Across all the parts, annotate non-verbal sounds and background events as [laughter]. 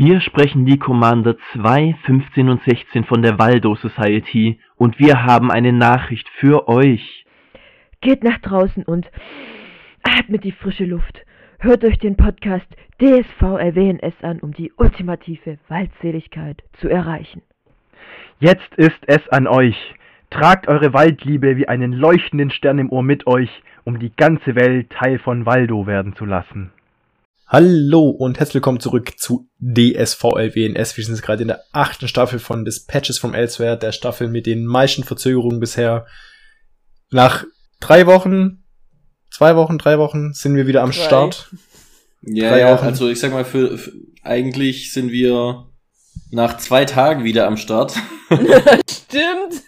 Hier sprechen die Commander 2, 15 und 16 von der Waldo Society und wir haben eine Nachricht für euch. Geht nach draußen und atmet die frische Luft. Hört euch den Podcast DSV RWNS an, um die ultimative Waldseligkeit zu erreichen. Jetzt ist es an euch. Tragt eure Waldliebe wie einen leuchtenden Stern im Ohr mit euch, um die ganze Welt Teil von Waldo werden zu lassen. Hallo und herzlich willkommen zurück zu DSVLWNS. Wir sind jetzt gerade in der achten Staffel von Dispatches from Elsewhere, der Staffel mit den meisten Verzögerungen bisher. Nach drei Wochen, zwei Wochen, drei Wochen sind wir wieder am Drei. Start. Ja, Drei ja Wochen. also ich sag mal, für, für eigentlich sind wir nach zwei Tagen wieder am Start. [laughs] Stimmt.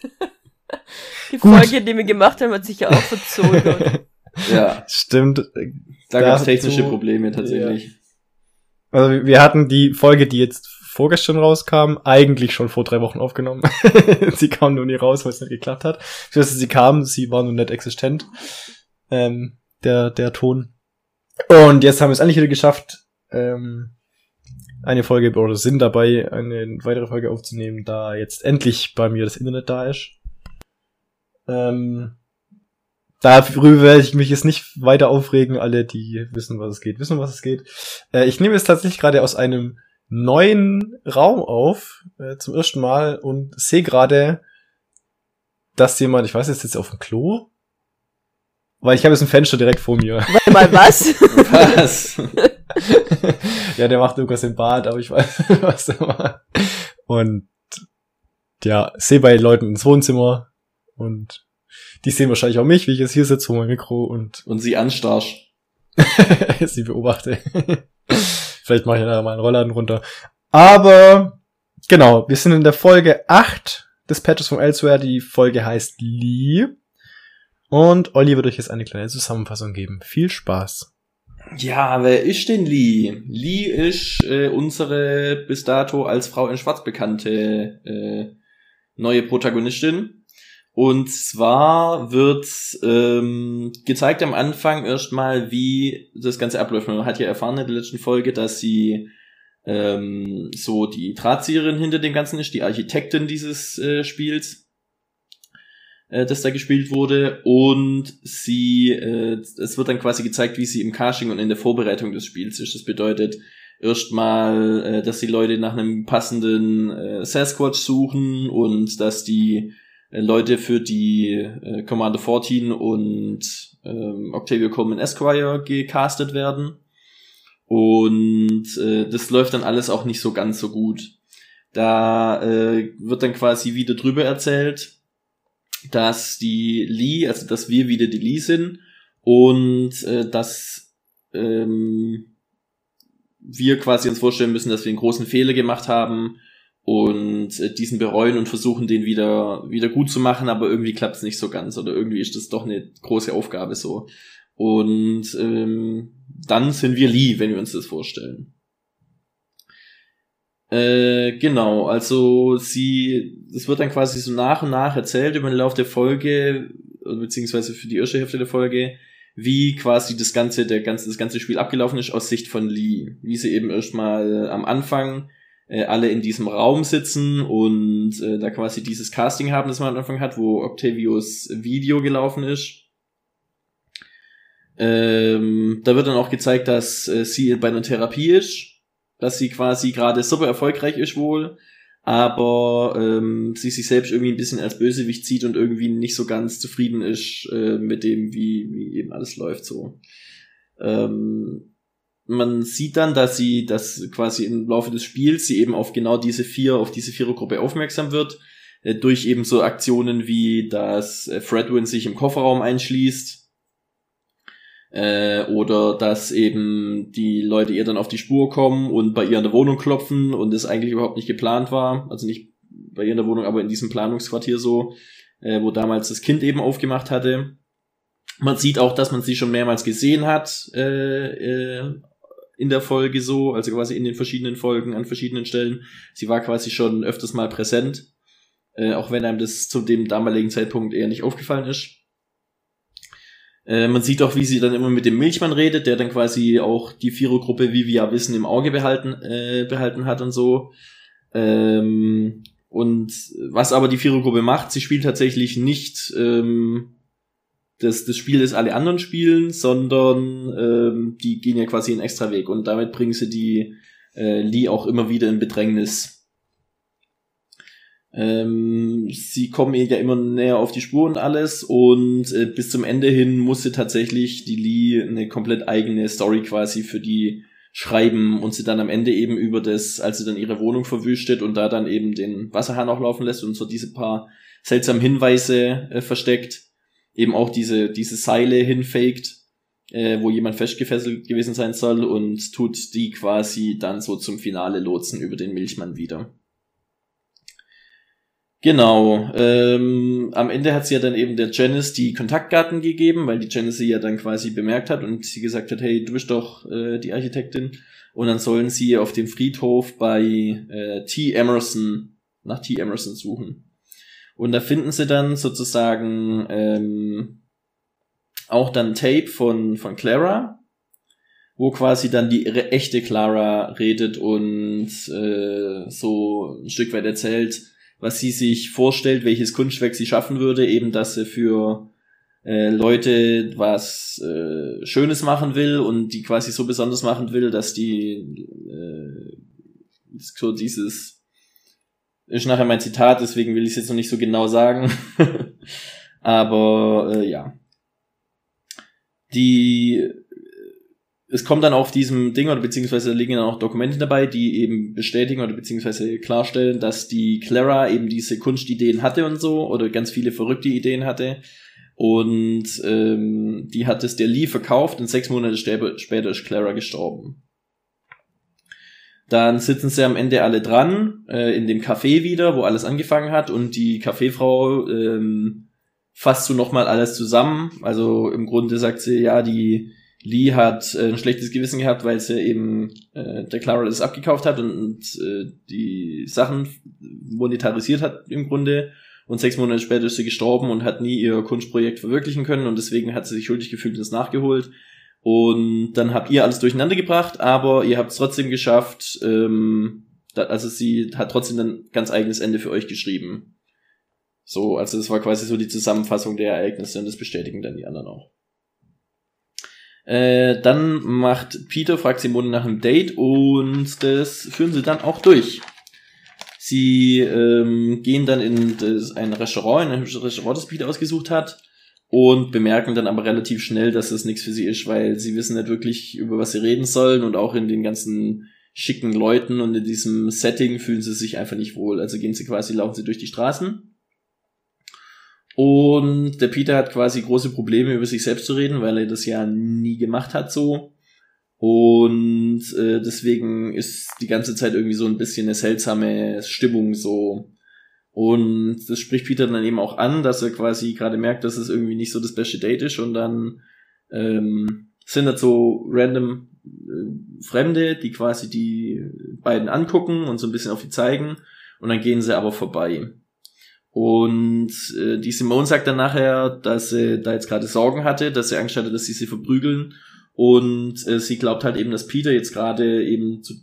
Die Gut. Folge, die wir gemacht haben, hat sich ja auch verzogen. [laughs] ja, Stimmt. da gab es technische Probleme tatsächlich. Also wir hatten die Folge, die jetzt vorgestern rauskam, eigentlich schon vor drei Wochen aufgenommen. [laughs] sie kam nur nie raus, weil es nicht geklappt hat. Ich weiß, sie kam, sie war nur nicht existent. Ähm, der, der Ton. Und jetzt haben wir es endlich wieder geschafft, ähm, eine Folge oder sind dabei, eine weitere Folge aufzunehmen, da jetzt endlich bei mir das Internet da ist. Ähm, darüber werde ich mich jetzt nicht weiter aufregen. Alle, die wissen, was es geht, wissen, was es geht. Äh, ich nehme es tatsächlich gerade aus einem neuen Raum auf, äh, zum ersten Mal und sehe gerade, dass jemand, ich weiß jetzt jetzt auf dem Klo, weil ich habe jetzt ein Fenster direkt vor mir. Warte mal, was? Was? [laughs] ja, der macht irgendwas im Bad, aber ich weiß, was der macht. Und ja, sehe bei Leuten ins Wohnzimmer und die sehen wahrscheinlich auch mich, wie ich jetzt hier sitze vor meinem Mikro und Und sie anstarrst. [laughs] sie beobachte. [laughs] Vielleicht mache ich da mal einen Rollladen runter. Aber genau, wir sind in der Folge 8 des Patches from Elsewhere. Die Folge heißt Lee. Und Olli wird euch jetzt eine kleine Zusammenfassung geben. Viel Spaß. Ja, wer ist denn Lee? Lee ist äh, unsere bis dato als Frau in Schwarz bekannte äh, neue Protagonistin. Und zwar wird ähm, gezeigt am Anfang erstmal, wie das Ganze abläuft. Man hat ja erfahren in der letzten Folge, dass sie ähm, so die Drahtzieherin hinter dem Ganzen ist, die Architektin dieses äh, Spiels, äh, das da gespielt wurde. Und sie, äh, es wird dann quasi gezeigt, wie sie im Casting und in der Vorbereitung des Spiels ist. Das bedeutet erstmal, äh, dass die Leute nach einem passenden äh, Sasquatch suchen und dass die Leute für die äh, Commander 14 und ähm, Octavia Coleman Esquire gecastet werden. Und äh, das läuft dann alles auch nicht so ganz so gut. Da äh, wird dann quasi wieder drüber erzählt, dass die Lee, also dass wir wieder die Lee sind und äh, dass ähm, wir quasi uns vorstellen müssen, dass wir einen großen Fehler gemacht haben und äh, diesen bereuen und versuchen, den wieder, wieder gut zu machen, aber irgendwie klappt es nicht so ganz oder irgendwie ist das doch eine große Aufgabe so. Und ähm, dann sind wir Lee, wenn wir uns das vorstellen. Äh, genau, also sie, es wird dann quasi so nach und nach erzählt über den Lauf der Folge, oder beziehungsweise für die erste Hälfte der Folge, wie quasi das ganze, der ganze, das ganze Spiel abgelaufen ist aus Sicht von Lee. Wie sie eben erstmal am Anfang äh, alle in diesem Raum sitzen und äh, da quasi dieses Casting haben, das man am Anfang hat, wo Octavios Video gelaufen ist. Ähm, da wird dann auch gezeigt, dass äh, sie bei einer Therapie ist, dass sie quasi gerade super erfolgreich ist wohl, aber ähm, sie sich selbst irgendwie ein bisschen als Bösewicht sieht und irgendwie nicht so ganz zufrieden ist äh, mit dem, wie, wie eben alles läuft so. Ähm, man sieht dann, dass sie, dass quasi im Laufe des Spiels sie eben auf genau diese vier, auf diese Vierergruppe aufmerksam wird, äh, durch eben so Aktionen wie, dass äh, Fredwin sich im Kofferraum einschließt, äh, oder dass eben die Leute ihr dann auf die Spur kommen und bei ihr in der Wohnung klopfen und es eigentlich überhaupt nicht geplant war, also nicht bei ihr in der Wohnung, aber in diesem Planungsquartier so, äh, wo damals das Kind eben aufgemacht hatte. Man sieht auch, dass man sie schon mehrmals gesehen hat äh, äh, in der Folge so, also quasi in den verschiedenen Folgen an verschiedenen Stellen. Sie war quasi schon öfters mal präsent, äh, auch wenn einem das zu dem damaligen Zeitpunkt eher nicht aufgefallen ist. Äh, man sieht auch, wie sie dann immer mit dem Milchmann redet, der dann quasi auch die Vierergruppe, wie wir ja wissen, im Auge behalten, äh, behalten hat und so. Ähm, und was aber die Vierergruppe macht, sie spielt tatsächlich nicht ähm, das, das Spiel, das alle anderen spielen, sondern ähm, die gehen ja quasi einen extra Weg und damit bringen sie die äh, Lee auch immer wieder in Bedrängnis. Ähm, sie kommen ihr ja immer näher auf die Spur und alles und äh, bis zum Ende hin musste tatsächlich die Lee eine komplett eigene Story quasi für die schreiben und sie dann am Ende eben über das, als sie dann ihre Wohnung verwüstet und da dann eben den Wasserhahn auch laufen lässt und so diese paar seltsamen Hinweise äh, versteckt, eben auch diese, diese Seile hinfaked, äh, wo jemand festgefesselt gewesen sein soll und tut die quasi dann so zum Finale lotsen über den Milchmann wieder. Genau. Ähm, am Ende hat sie ja dann eben der Janice die Kontaktdaten gegeben, weil die Janice sie ja dann quasi bemerkt hat und sie gesagt hat, hey, du bist doch äh, die Architektin. Und dann sollen sie auf dem Friedhof bei äh, T. Emerson nach T. Emerson suchen. Und da finden sie dann sozusagen ähm, auch dann Tape von, von Clara, wo quasi dann die echte Clara redet und äh, so ein Stück weit erzählt, was sie sich vorstellt, welches Kunstwerk sie schaffen würde, eben dass sie für äh, Leute was äh, Schönes machen will und die quasi so besonders machen will, dass die äh, so dieses ist nachher mein Zitat, deswegen will ich es jetzt noch nicht so genau sagen. [laughs] Aber äh, ja. Die es kommt dann auf diesem Ding oder beziehungsweise liegen dann auch Dokumente dabei, die eben bestätigen oder beziehungsweise klarstellen, dass die Clara eben diese Kunstideen hatte und so oder ganz viele verrückte Ideen hatte. Und ähm, die hat es der Lee verkauft und sechs Monate später ist Clara gestorben. Dann sitzen sie am Ende alle dran, äh, in dem Café wieder, wo alles angefangen hat und die Kaffeefrau ähm, fasst so nochmal alles zusammen. Also im Grunde sagt sie, ja, die Lee hat äh, ein schlechtes Gewissen gehabt, weil sie eben äh, der Clara das abgekauft hat und, und äh, die Sachen monetarisiert hat im Grunde. Und sechs Monate später ist sie gestorben und hat nie ihr Kunstprojekt verwirklichen können und deswegen hat sie sich schuldig gefühlt und es nachgeholt. Und dann habt ihr alles durcheinander gebracht, aber ihr habt es trotzdem geschafft. Ähm, also sie hat trotzdem ein ganz eigenes Ende für euch geschrieben. So, also das war quasi so die Zusammenfassung der Ereignisse und das bestätigen dann die anderen auch. Äh, dann macht Peter, fragt Simone nach einem Date und das führen sie dann auch durch. Sie ähm, gehen dann in das, ein Restaurant, in ein Restaurant, das Peter ausgesucht hat und bemerken dann aber relativ schnell, dass das nichts für sie ist, weil sie wissen nicht wirklich, über was sie reden sollen und auch in den ganzen schicken Leuten und in diesem Setting fühlen sie sich einfach nicht wohl. Also gehen sie quasi, laufen sie durch die Straßen und der Peter hat quasi große Probleme, über sich selbst zu reden, weil er das ja nie gemacht hat so. Und äh, deswegen ist die ganze Zeit irgendwie so ein bisschen eine seltsame Stimmung so. Und das spricht Peter dann eben auch an, dass er quasi gerade merkt, dass es irgendwie nicht so das beste Date ist. Und dann ähm, sind das so random äh, Fremde, die quasi die beiden angucken und so ein bisschen auf die zeigen. Und dann gehen sie aber vorbei. Und äh, die Simone sagt dann nachher, dass sie da jetzt gerade Sorgen hatte, dass sie Angst hatte, dass sie sie verprügeln. Und äh, sie glaubt halt eben, dass Peter jetzt gerade eben zu,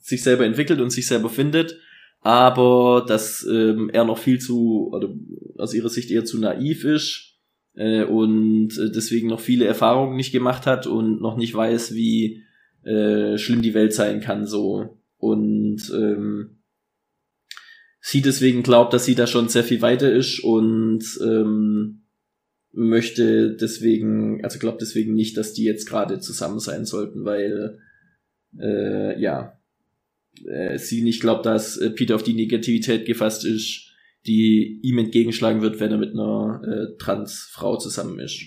sich selber entwickelt und sich selber findet, aber dass ähm, er noch viel zu, oder aus ihrer Sicht eher zu naiv ist äh, und äh, deswegen noch viele Erfahrungen nicht gemacht hat und noch nicht weiß, wie äh, schlimm die Welt sein kann so. Und ähm, sie deswegen glaubt, dass sie da schon sehr viel weiter ist und ähm, möchte deswegen, also glaubt deswegen nicht, dass die jetzt gerade zusammen sein sollten, weil äh, ja, äh, sie nicht glaubt, dass äh, Peter auf die Negativität gefasst ist, die ihm entgegenschlagen wird, wenn er mit einer äh, Transfrau zusammen ist.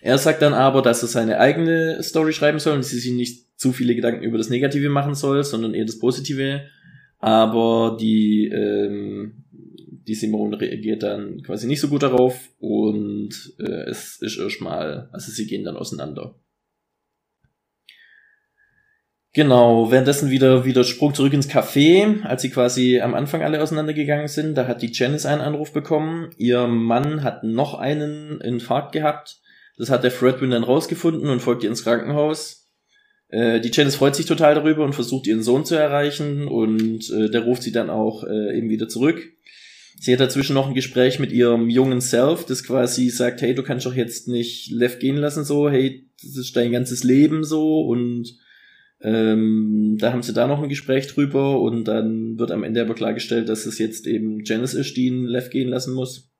Er sagt dann aber, dass er seine eigene Story schreiben soll und sie sich nicht zu viele Gedanken über das Negative machen soll, sondern eher das Positive aber die, ähm, die Simone reagiert dann quasi nicht so gut darauf und äh, es ist erstmal, also sie gehen dann auseinander. Genau, währenddessen wieder, wieder Sprung zurück ins Café, als sie quasi am Anfang alle auseinandergegangen sind. Da hat die Janice einen Anruf bekommen. Ihr Mann hat noch einen Infarkt gehabt. Das hat der Fredwin dann rausgefunden und folgt ihr ins Krankenhaus. Äh, die Janice freut sich total darüber und versucht ihren Sohn zu erreichen und äh, der ruft sie dann auch äh, eben wieder zurück. Sie hat dazwischen noch ein Gespräch mit ihrem jungen Self, das quasi sagt, hey, du kannst doch jetzt nicht Lev gehen lassen so, hey, das ist dein ganzes Leben so und ähm, da haben sie da noch ein Gespräch drüber und dann wird am Ende aber klargestellt, dass es jetzt eben Janice ist, die ihn Lev gehen lassen muss.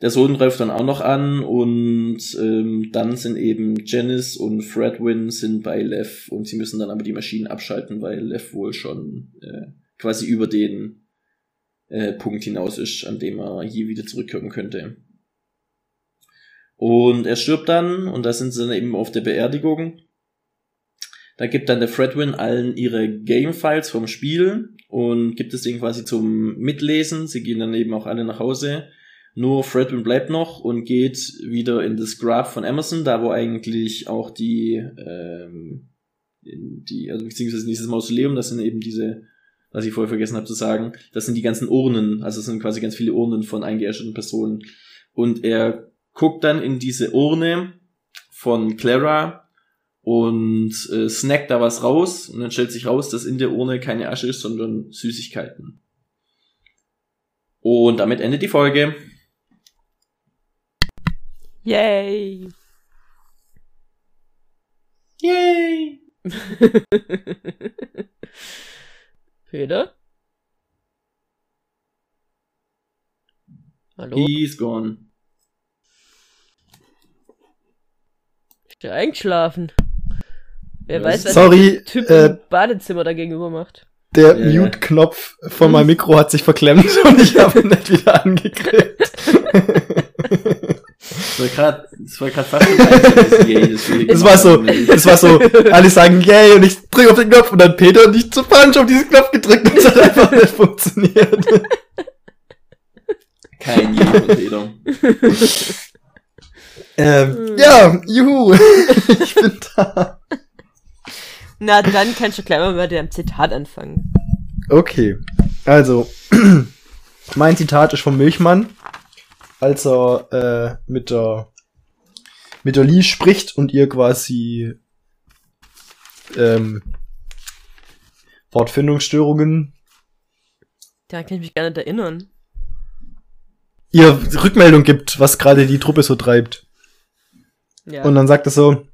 Der Sohn greift dann auch noch an und ähm, dann sind eben Janice und Fredwin sind bei Lev und sie müssen dann aber die Maschinen abschalten, weil Lev wohl schon äh, quasi über den äh, Punkt hinaus ist, an dem er je wieder zurückkommen könnte. Und er stirbt dann und da sind sie dann eben auf der Beerdigung da gibt dann der Fredwin allen ihre Game-Files vom Spiel und gibt es denen quasi zum Mitlesen. Sie gehen dann eben auch alle nach Hause. Nur Fredwin bleibt noch und geht wieder in das Graph von Amazon, da wo eigentlich auch die, ähm, die, also beziehungsweise dieses Mausoleum, das sind eben diese, was ich vorher vergessen habe zu sagen, das sind die ganzen Urnen, also es sind quasi ganz viele Urnen von eingeäscherten Personen. Und er guckt dann in diese Urne von Clara und äh, snackt da was raus und dann stellt sich raus, dass in der Urne keine Asche ist, sondern Süßigkeiten. Und damit endet die Folge. Yay! Yay! [laughs] Peter? Hallo? He's gone. Ist der eingeschlafen? Wer Ja, weiß, was Sorry, der Typ äh, im Badezimmer da gegenüber macht. Der Ja, ja. Mute-Knopf von meinem Mikro hat sich verklemmt [laughs] und ich habe ihn nicht wieder angekriegt. Das war gerade, das fast ein einziges Yay, das war so, es war so, alle sagen yay und ich drücke auf den Knopf und dann Peter und ich zu Punch auf diesen Knopf gedrückt und es hat einfach nicht funktioniert. Kein Yay Peter. Ähm, ja, juhu, [laughs] ich bin da. Na, dann kannst du gleich mal mit dem Zitat anfangen. Okay, also, [clears throat] mein Zitat ist vom Milchmann, als er äh, mit der mit der Lee spricht und ihr quasi ähm, Wortfindungsstörungen Da kann ich mich gar nicht erinnern. ihr Rückmeldung gibt, was gerade die Truppe so treibt. Ja. Und dann sagt es so,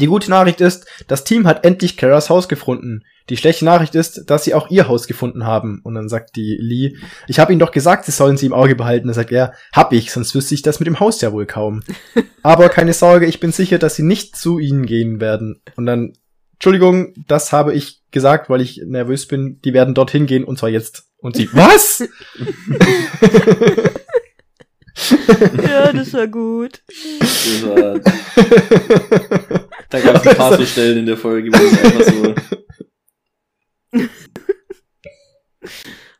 die gute Nachricht ist, das Team hat endlich Karas Haus gefunden. Die schlechte Nachricht ist, dass sie auch ihr Haus gefunden haben. Und dann sagt die Lee, ich habe ihnen doch gesagt, sie sollen sie im Auge behalten. Dann sagt er, hab ich, sonst wüsste ich das mit dem Haus ja wohl kaum. [laughs] Aber keine Sorge, ich bin sicher, dass sie nicht zu ihnen gehen werden. Und dann, Entschuldigung, das habe ich gesagt, weil ich nervös bin. Die werden dorthin gehen und zwar jetzt. Und sie, [laughs] was? [laughs] [laughs] ja, das war gut. [laughs] Das war, da gab es ein paar so Stellen in der Folge, wo es einfach so,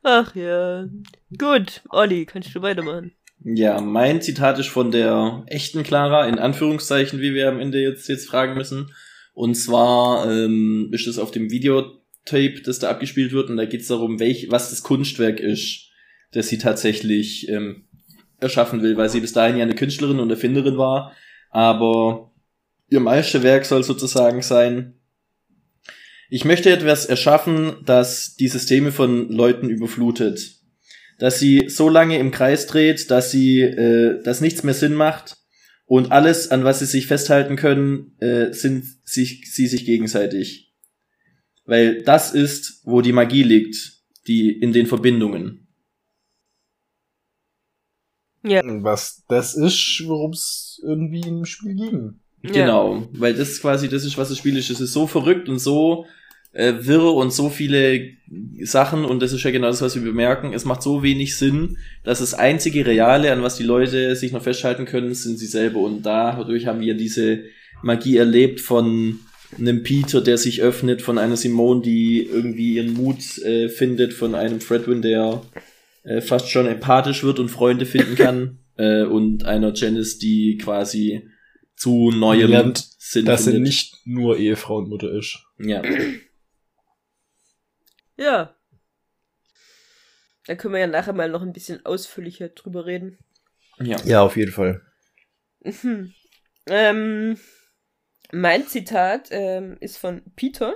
Ach ja. Gut, Olli, kannst du weitermachen. Ja, mein Zitat ist von der echten Clara, in Anführungszeichen, wie wir am Ende jetzt, jetzt fragen müssen. Und zwar ähm, ist es auf dem Videotape, das da abgespielt wird, und da geht es darum, welch, was das Kunstwerk ist, das sie tatsächlich ähm, erschaffen will, weil sie bis dahin ja eine Künstlerin und Erfinderin war. Aber ihr Meisterwerk soll sozusagen sein, ich möchte etwas erschaffen, das die Systeme von Leuten überflutet dass sie so lange im Kreis dreht, dass sie, äh, dass nichts mehr Sinn macht und alles, an was sie sich festhalten können, äh, sind sich, sie sich gegenseitig. Weil das ist, wo die Magie liegt, die in den Verbindungen. Ja. Was das ist, worum es irgendwie im Spiel ging. Ja. Genau, weil das ist quasi, das ist, was das Spiel ist. Es ist so verrückt und so äh, wirr und so viele Sachen und das ist ja genau das, was wir bemerken. Es macht so wenig Sinn, dass das einzige Reale, an was die Leute sich noch festhalten können, sind sie selber. Und dadurch haben wir diese Magie erlebt von einem Peter, der sich öffnet, von einer Simone, die irgendwie ihren Mut äh, findet, von einem Fredwin, der äh, fast schon empathisch wird und Freunde finden kann, [laughs] äh, und einer Janice, die quasi zu neuem Lernt, Sinn dass sie findet. nicht nur Ehefrau und Mutter ist. Ja. Ja. Da können wir ja nachher mal noch ein bisschen ausführlicher drüber reden. ja. Ja, auf jeden Fall. [laughs] Ähm, mein Zitat ähm, ist von Peter.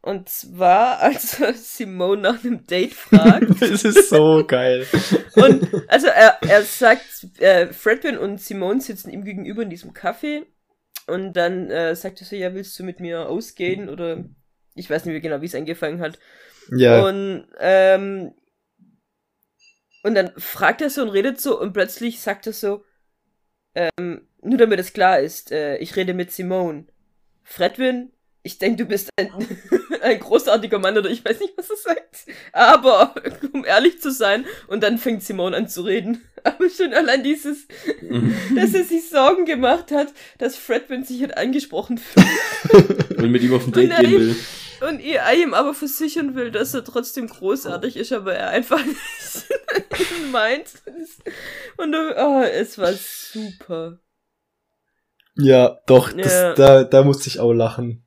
Und zwar, [laughs] als Simone nach einem Date fragt. [laughs] Das ist so geil. Und also er, er sagt, äh, Fredwin und Simone sitzen ihm gegenüber in diesem Café. Und dann äh, sagt er so, ja, willst du mit mir ausgehen? Oder ich weiß nicht mehr genau, wie es angefangen hat. Ja. Und, ähm, und dann fragt er so und redet so und plötzlich sagt er so, ähm, nur damit es klar ist, äh, ich rede mit Simone. Fredwin, ich denke, du bist ein, ein großartiger Mann oder ich weiß nicht, was er sagt. Aber, um ehrlich zu sein, und dann fängt Simone an zu reden. [laughs] Aber schon allein dieses, [laughs] dass er sich Sorgen gemacht hat, dass Fredwin sich hat angesprochen fühlt. [laughs] Und mit ihm auf ein Date er gehen ihm- will. Und ihr ihm aber versichern will, dass er trotzdem großartig ist, aber er einfach nicht meint. Und oh, es war super. Ja, doch, das, Ja. Da, da musste ich auch lachen.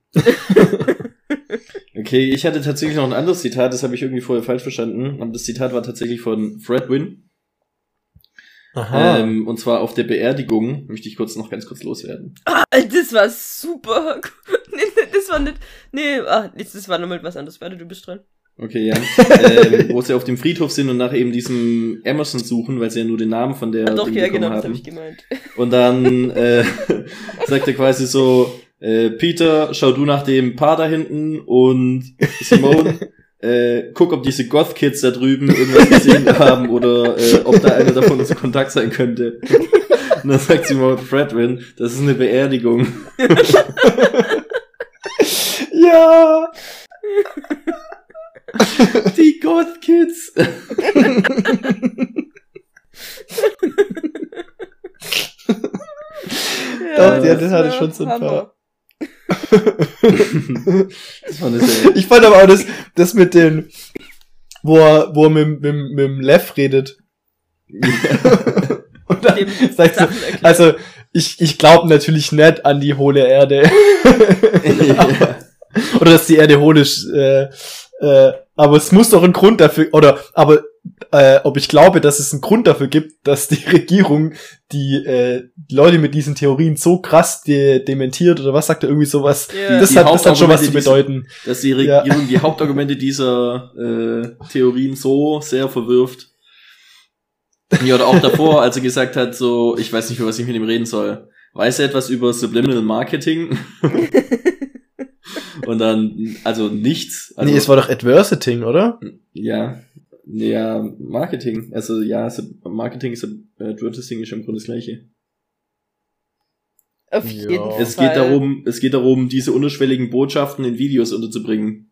Okay, ich hatte tatsächlich noch ein anderes Zitat, das habe ich irgendwie vorher falsch verstanden. Aber das Zitat war tatsächlich von Fredwin. Aha. Ähm, und zwar auf der Beerdigung, möchte ich kurz noch ganz kurz loswerden. Ah, das war super. Nee, [laughs] nee, das war nicht. Nee, ah, das das war nochmal was anderes. Warte, du bist dran. Okay, ja. [laughs] ähm, wo sie auf dem Friedhof sind und nach eben diesem Emerson suchen, weil sie ja nur den Namen von der Ah, doch, ja, genau, das haben. habe ich gemeint. Und dann äh, [laughs] sagt er quasi so, äh, Peter, schau du nach dem Paar da hinten und [laughs] Simone, äh, guck, ob diese Goth-Kids da drüben irgendwas gesehen haben oder äh, ob da einer davon unser Kontakt sein könnte. Und dann sagt Simone Fredwin, das ist eine Beerdigung. [laughs] ja. Die Goth-Kids. Doch, ja, das hatte schon so ein Hammer. Das war eine sehr, Ich fand aber auch das, das mit den, wo er, wo er mit, mit, mit dem Lev redet. [laughs] Und dann Sachen erklärt. also, ich, ich glaube natürlich nicht an die hohle Erde. ja. [laughs] oder dass die Erde hohl ist. Äh, äh, aber es muss doch einen Grund dafür, oder aber äh, ob ich glaube, dass es einen Grund dafür gibt, dass die [laughs] Regierung die, äh, die Leute mit diesen Theorien so krass de dementiert oder was sagt er irgendwie sowas. Ja. Das, hat, das hat schon was zu bedeuten. dass die Ja. Regierung die Hauptargumente dieser äh, Theorien so sehr verwirft. Ja, oder auch davor, als er gesagt hat, so, ich weiß nicht, über was ich mit ihm reden soll. Weiß er etwas über Subliminal Marketing? [laughs] Und dann, also nichts. Also, nee, es war doch Adversity, oder? ja, ja, Marketing. Also ja, Marketing, Sub- Advertising ist im Grunde das gleiche. Auf Ja. jeden Fall. Es geht darum, es geht darum, diese unterschwelligen Botschaften in Videos unterzubringen.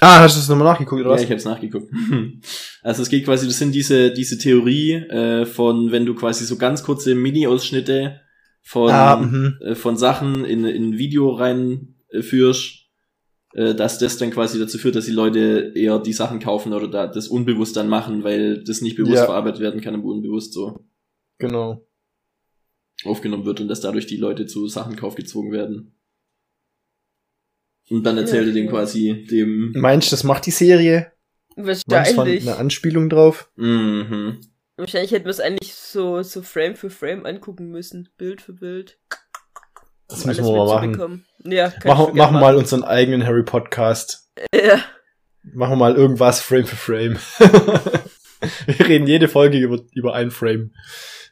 Ah, hast du das nochmal nachgeguckt, oder Ja, was? ich habe es nachgeguckt. [laughs] Also es geht quasi, das sind diese diese Theorie äh, von, wenn du quasi so ganz kurze Mini-Ausschnitte von ah, mhm. äh, von Sachen in in ein Video rein äh, dass das dann quasi dazu führt, dass die Leute eher die Sachen kaufen oder da das unbewusst dann machen, weil das nicht bewusst Ja. verarbeitet werden kann, aber unbewusst so genau. aufgenommen wird und dass dadurch die Leute zu Sachenkauf gezwungen werden. Und dann erzählt er dem Ja. quasi dem Meinst du, das macht die Serie? Wahrscheinlich. eine Anspielung drauf? mhm. Wahrscheinlich hätten wir es eigentlich so, so Frame für Frame angucken müssen. Bild für Bild. Das müssen wir mal machen. Ja, Machen, machen mal unseren eigenen Harry Podcast. Ja. Machen wir mal irgendwas Frame für Frame. [laughs] wir reden jede Folge über, über ein Frame.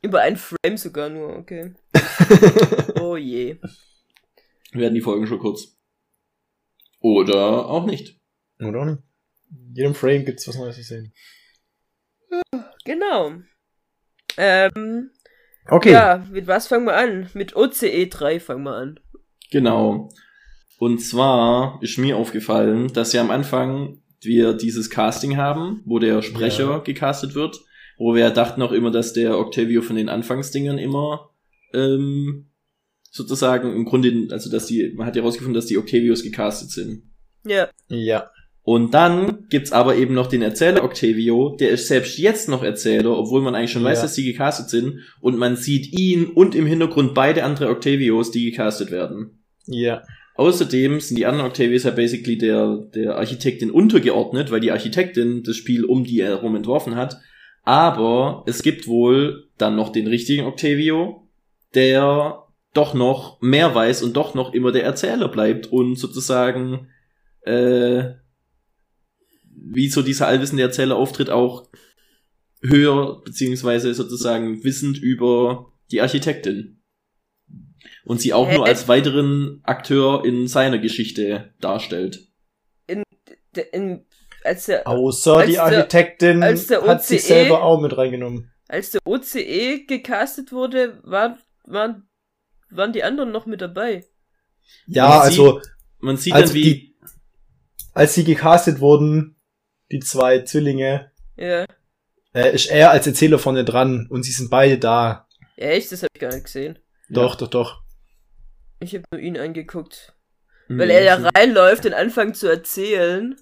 Über ein Frame sogar nur, okay. [laughs] Oh je. werden die Folgen schon kurz. Oder auch nicht. Oder auch nicht? In jedem Frame gibt's was Neues zu sehen. Genau. Ähm, Okay. ja, mit was fangen wir an? Mit OCE 3 fangen wir an. Genau. Und zwar ist mir aufgefallen, dass ja am Anfang wir dieses Casting haben, wo der Sprecher Ja. gecastet wird, wo wir ja dachten auch immer, dass der Octavio von den Anfangsdingern immer ähm, sozusagen im Grunde, also dass die, man hat ja herausgefunden, dass die Octavios gecastet sind. Ja. Ja. Und dann gibt's aber eben noch den Erzähler Octavio, der ist selbst jetzt noch Erzähler, obwohl man eigentlich schon weiß, Ja. dass die gecastet sind. Und man sieht ihn und im Hintergrund beide andere Octavios, die gecastet werden. Ja. Außerdem sind die anderen Octavios ja basically der, der Architektin untergeordnet, weil die Architektin das Spiel um die herum entworfen hat. Aber es gibt wohl dann noch den richtigen Octavio, der doch noch mehr weiß und doch noch immer der Erzähler bleibt und sozusagen äh, wie so dieser allwissende Erzähler auftritt, auch höher beziehungsweise sozusagen wissend über die Architektin. Und sie auch Hä? nur als weiteren Akteur in seiner Geschichte darstellt. Der- in, als, der, Außer Als die der- Architektin als der hat sich OCE selber auch mit reingenommen. als der OCE gecastet wurde, war, waren, waren die anderen noch mit dabei. Ja, Man also Man sieht als dann, wie die, als sie gecastet wurden, die zwei Zwillinge, Ja. äh, ist er als Erzähler vorne dran und sie sind beide da. Echt? Das habe ich gar nicht gesehen. Doch, doch, doch. Ich habe nur ihn angeguckt. Hm, Weil er ja reinläuft und anfängt zu erzählen.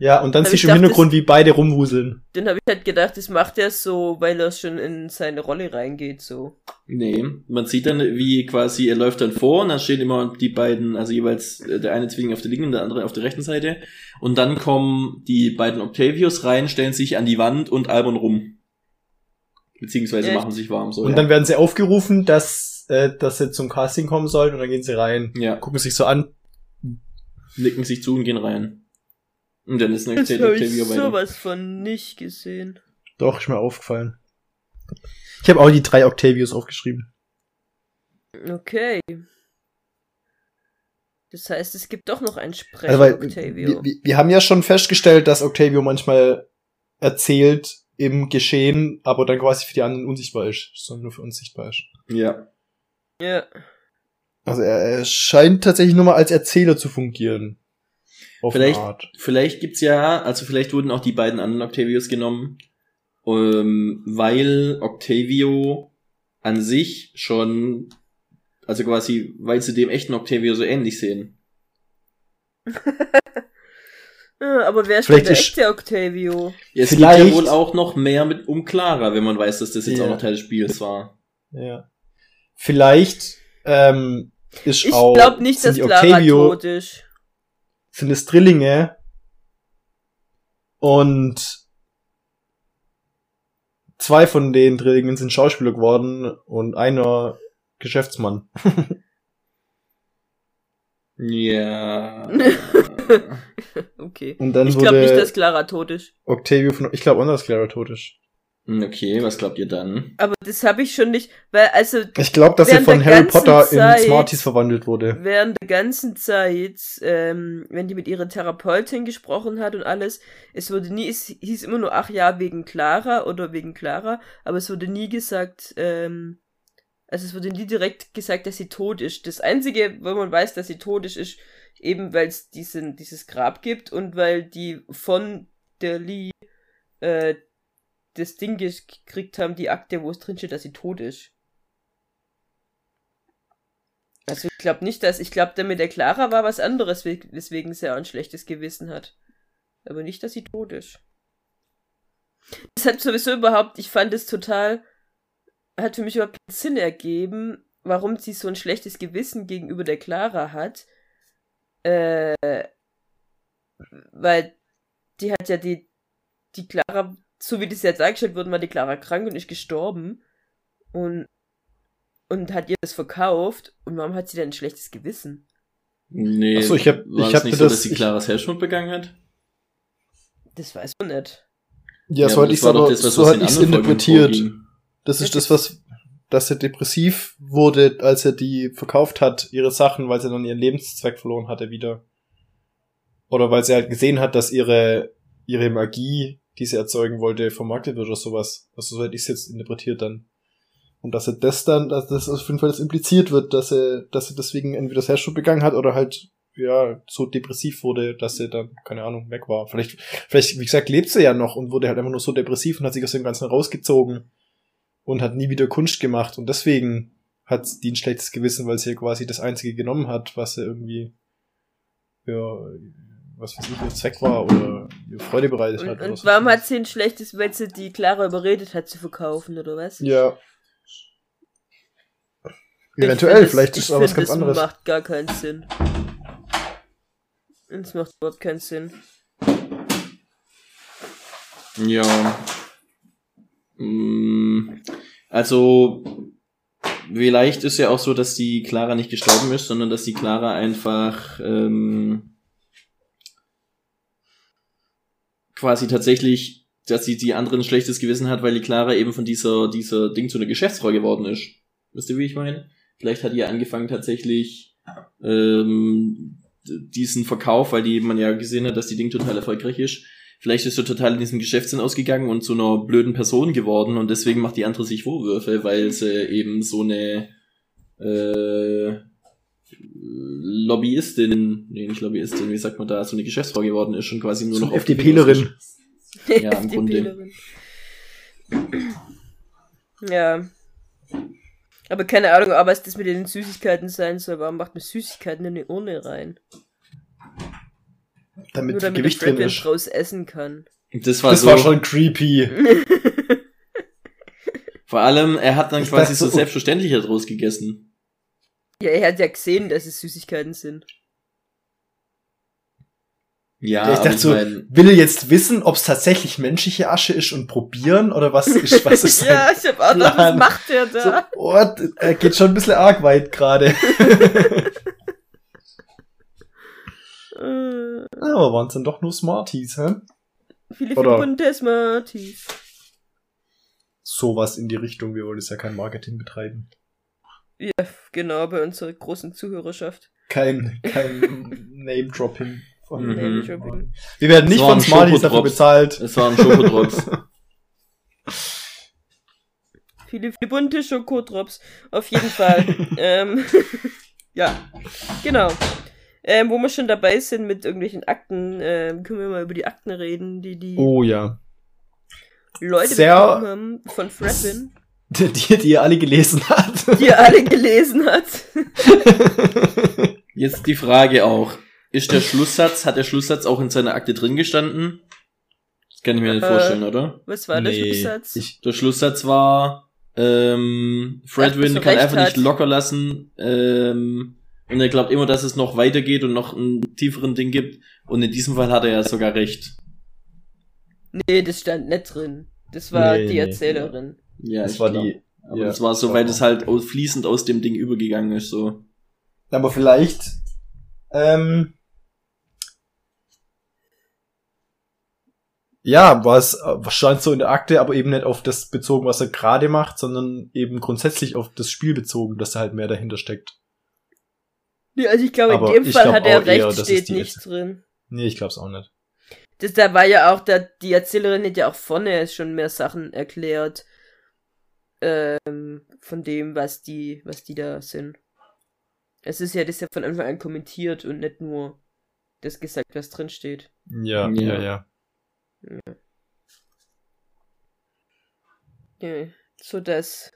Ja, und dann siehst du im Hintergrund, wie beide rumwuseln. Dann habe ich halt gedacht, das macht er so, weil er schon in seine Rolle reingeht, so. Nee, man sieht dann, wie quasi er läuft dann vor und dann stehen immer die beiden, also jeweils äh, der eine Zwilling auf der linken und der andere auf der rechten Seite. Und dann kommen die beiden Octavios rein, stellen sich an die Wand und albern rum. Beziehungsweise Echt? machen sich warm so. und ja. dann werden sie aufgerufen, dass, äh, dass sie zum Casting kommen sollen und dann gehen sie rein. ja, Gucken sich so an. nicken sich zu und gehen rein. Und dann ist ein Das habe ich sowas von nicht gesehen. Doch, ist mir aufgefallen. Ich habe auch die drei Octavios aufgeschrieben. Okay. Das heißt, es gibt doch noch einen Sprecher, Also, weil Octavio. wir, wir, wir haben ja schon festgestellt, dass Octavio manchmal erzählt im Geschehen, aber dann quasi für die anderen unsichtbar ist, sondern nur für uns sichtbar ist. Ja. ja. Also er, er scheint tatsächlich nur mal als Erzähler zu fungieren. Auf Vielleicht- Art. Vielleicht gibt's ja, also vielleicht wurden auch die beiden anderen Octavios genommen, ähm, weil Octavio an sich schon, also quasi, weil sie dem echten Octavio so ähnlich sehen. [laughs] Ja, aber wer ist Vielleicht denn der ist- echte Octavio? Es geht Vielleicht- ja wohl auch noch mehr mit um Clara, wenn man weiß, dass das jetzt Ja. auch noch Teil des Spiels war. Ja. Vielleicht ähm, ist Ich auch glaube nicht, dass Clara Octavio tot ist. Sind es Drillinge und zwei von den Drillingen sind Schauspieler geworden und einer Geschäftsmann. [laughs] Ja. [laughs] okay. Und dann Ich glaube wurde nicht, dass Clara tot ist. Octavio von, ich glaube auch, dass Clara tot ist. Okay, was glaubt ihr dann? Aber das habe ich schon nicht, weil also Ich glaube, dass er von Harry Potter Zeit- in Smarties verwandelt wurde. während der ganzen Zeit, ähm, wenn die mit ihrer Therapeutin gesprochen hat und alles, es wurde nie, es hieß immer nur, ach ja, wegen Clara oder wegen Clara, aber es wurde nie gesagt, ähm, also es wurde nie direkt gesagt, dass sie tot ist. Das Einzige, wo man weiß, dass sie tot ist, ist eben, weil es diesen, dieses Grab gibt und weil die von der Lee äh, das Ding gekriegt haben, die Akte, wo es drin steht, dass sie tot ist. Also ich glaube nicht, dass, ich glaube, der mit der Clara war was anderes, we- weswegen sie auch ein schlechtes Gewissen hat. Aber nicht, dass sie tot ist. Das hat sowieso überhaupt, ich fand es total, hat für mich überhaupt keinen Sinn ergeben, warum sie so ein schlechtes Gewissen gegenüber der Clara hat. Äh, weil die hat ja die, die Clara, so wie das jetzt dargestellt wurde, war die Clara krank und ist gestorben. Und, und hat ihr das verkauft. Und warum hat sie denn ein schlechtes Gewissen? Nee. Ach so, ich hab- war ich es hab nicht so, das- dass sie ich- Claras Selbstmord begangen hat? Das weiß man nicht. Ja, aber so hatte das ich war doch aber, das, was so hatte ich es interpretiert. vorging. Das ist Ja, das, was, dass er depressiv wurde, als er die verkauft hat, ihre Sachen, weil sie dann ihren Lebenszweck verloren hatte wieder. Oder weil sie halt gesehen hat, dass ihre, ihre Magie, die sie erzeugen wollte, vermarktet wird oder sowas. Also so hätte ich es jetzt interpretiert dann. Und dass er das dann, dass das auf jeden Fall das impliziert wird, dass er, dass er deswegen entweder Selbstschutz begangen hat oder halt, ja, so depressiv wurde, dass er dann, keine Ahnung, weg war. Vielleicht, vielleicht, wie gesagt, lebt sie ja noch und wurde halt einfach nur so depressiv und hat sich aus dem Ganzen rausgezogen und hat nie wieder Kunst gemacht und deswegen hat die ein schlechtes Gewissen, weil sie ja quasi das einzige genommen hat, was sie irgendwie ja, was weiß ich, ihr Zweck war oder ihr Freude bereitet Und, hat. und warum hat sie ein schlechtes, weil sie die Clara überredet hat zu verkaufen, oder was? Ja. Eventuell, find, vielleicht das- ist es aber was ganz anderes. Das macht gar keinen Sinn. Das macht überhaupt keinen Sinn. Ja. Mm, Also, vielleicht ist ja auch so, dass die Clara nicht gestorben ist, sondern dass die Clara einfach ähm, quasi tatsächlich, dass sie die anderen ein schlechtes Gewissen hat, weil die Clara eben von dieser, dieser Ding zu einer Geschäftsfrau geworden ist. Wisst ihr, wie ich meine? Vielleicht hat die angefangen tatsächlich ähm, diesen Verkauf, weil die man ja gesehen hat, dass die Ding total erfolgreich ist. Vielleicht ist sie total in diesem Geschäftssinn ausgegangen und zu einer blöden Person geworden und deswegen macht die andere sich Vorwürfe, weil sie eben so eine äh, Lobbyistin, nee, nicht Lobbyistin, wie sagt man da, so eine Geschäftsfrau geworden ist und quasi nur noch auf die FDPlerin. Ja, im [laughs] Grunde. Ja. Aber keine Ahnung, aber was das mit den Süßigkeiten sein soll. Warum macht man Süßigkeiten in eine Urne rein? Damit Nur damit Gewicht der drin ist. draus essen kann. Das war Das so. war schon creepy. [laughs] Vor allem, er hat dann Ich quasi so so- selbstverständlich daraus gegessen. Ja, er hat ja gesehen, dass es Süßigkeiten sind. Ja, ich dachte so, mein- will er jetzt wissen, ob es tatsächlich menschliche Asche ist und probieren oder was ist, [laughs] was ist ja, ich hab auch gedacht, was macht der So, da? oh, er geht schon ein bisschen arg weit gerade. [laughs] [laughs] Aber waren es dann doch nur Smarties, hä? viele bunte Smarties. Sowas in die Richtung, wir wollen jetzt ja kein Marketing betreiben. Ja, genau, bei unserer großen Zuhörerschaft. Kein, kein [laughs] Name-Dropping. von- Mhm. Name-Dropping. Wir werden nicht von Smarties dafür bezahlt. es waren Schokodrops. [laughs] Viele, viele bunte Schokodrops. Auf jeden Fall. [laughs] ähm, ja, genau. Ähm, wo wir schon dabei sind mit irgendwelchen Akten, ähm, können wir mal über die Akten reden, die die Oh ja. Leute sehr- bekommen haben von Fredwin, [laughs] Die, die, ihr alle gelesen hat. die er alle gelesen hat. [laughs] Jetzt die Frage auch. Ist der Schlusssatz, hat der Schlusssatz auch in seiner Akte drin gestanden? Das kann ich mir nicht Äh, vorstellen, oder? Was war der Nee, Schlusssatz? Ich, Der Schlusssatz war, ähm, Fredwin Ach, er kann einfach hat. nicht locker lassen, ähm, und er glaubt immer, dass es noch weitergeht und noch einen tieferen Ding gibt. Und in diesem Fall hat er ja sogar recht. nee, das stand nicht drin. Das war Nee, die nee. Ja, das ich war glaub. die. Aber ja, das war so, weil das halt fließend aus dem Ding übergegangen ist, so. Aber vielleicht, ähm, ja, war es äh, stand so in der Akte, aber eben nicht auf das bezogen, was er gerade macht, sondern eben grundsätzlich auf das Spiel bezogen, dass da halt mehr dahinter steckt. Nee, also ich glaube, in dem Fall hat er eher, recht, es steht nicht drin. Nee, ich glaub's auch nicht. Das, da war ja auch, da, die Erzählerin hat ja auch vorne schon mehr Sachen erklärt. Ähm, von dem, was die, was die da sind. Es ist ja das ja von Anfang an kommentiert und nicht nur das gesagt, was drin steht. Ja, Ja. ja, ja. Ja, so dass.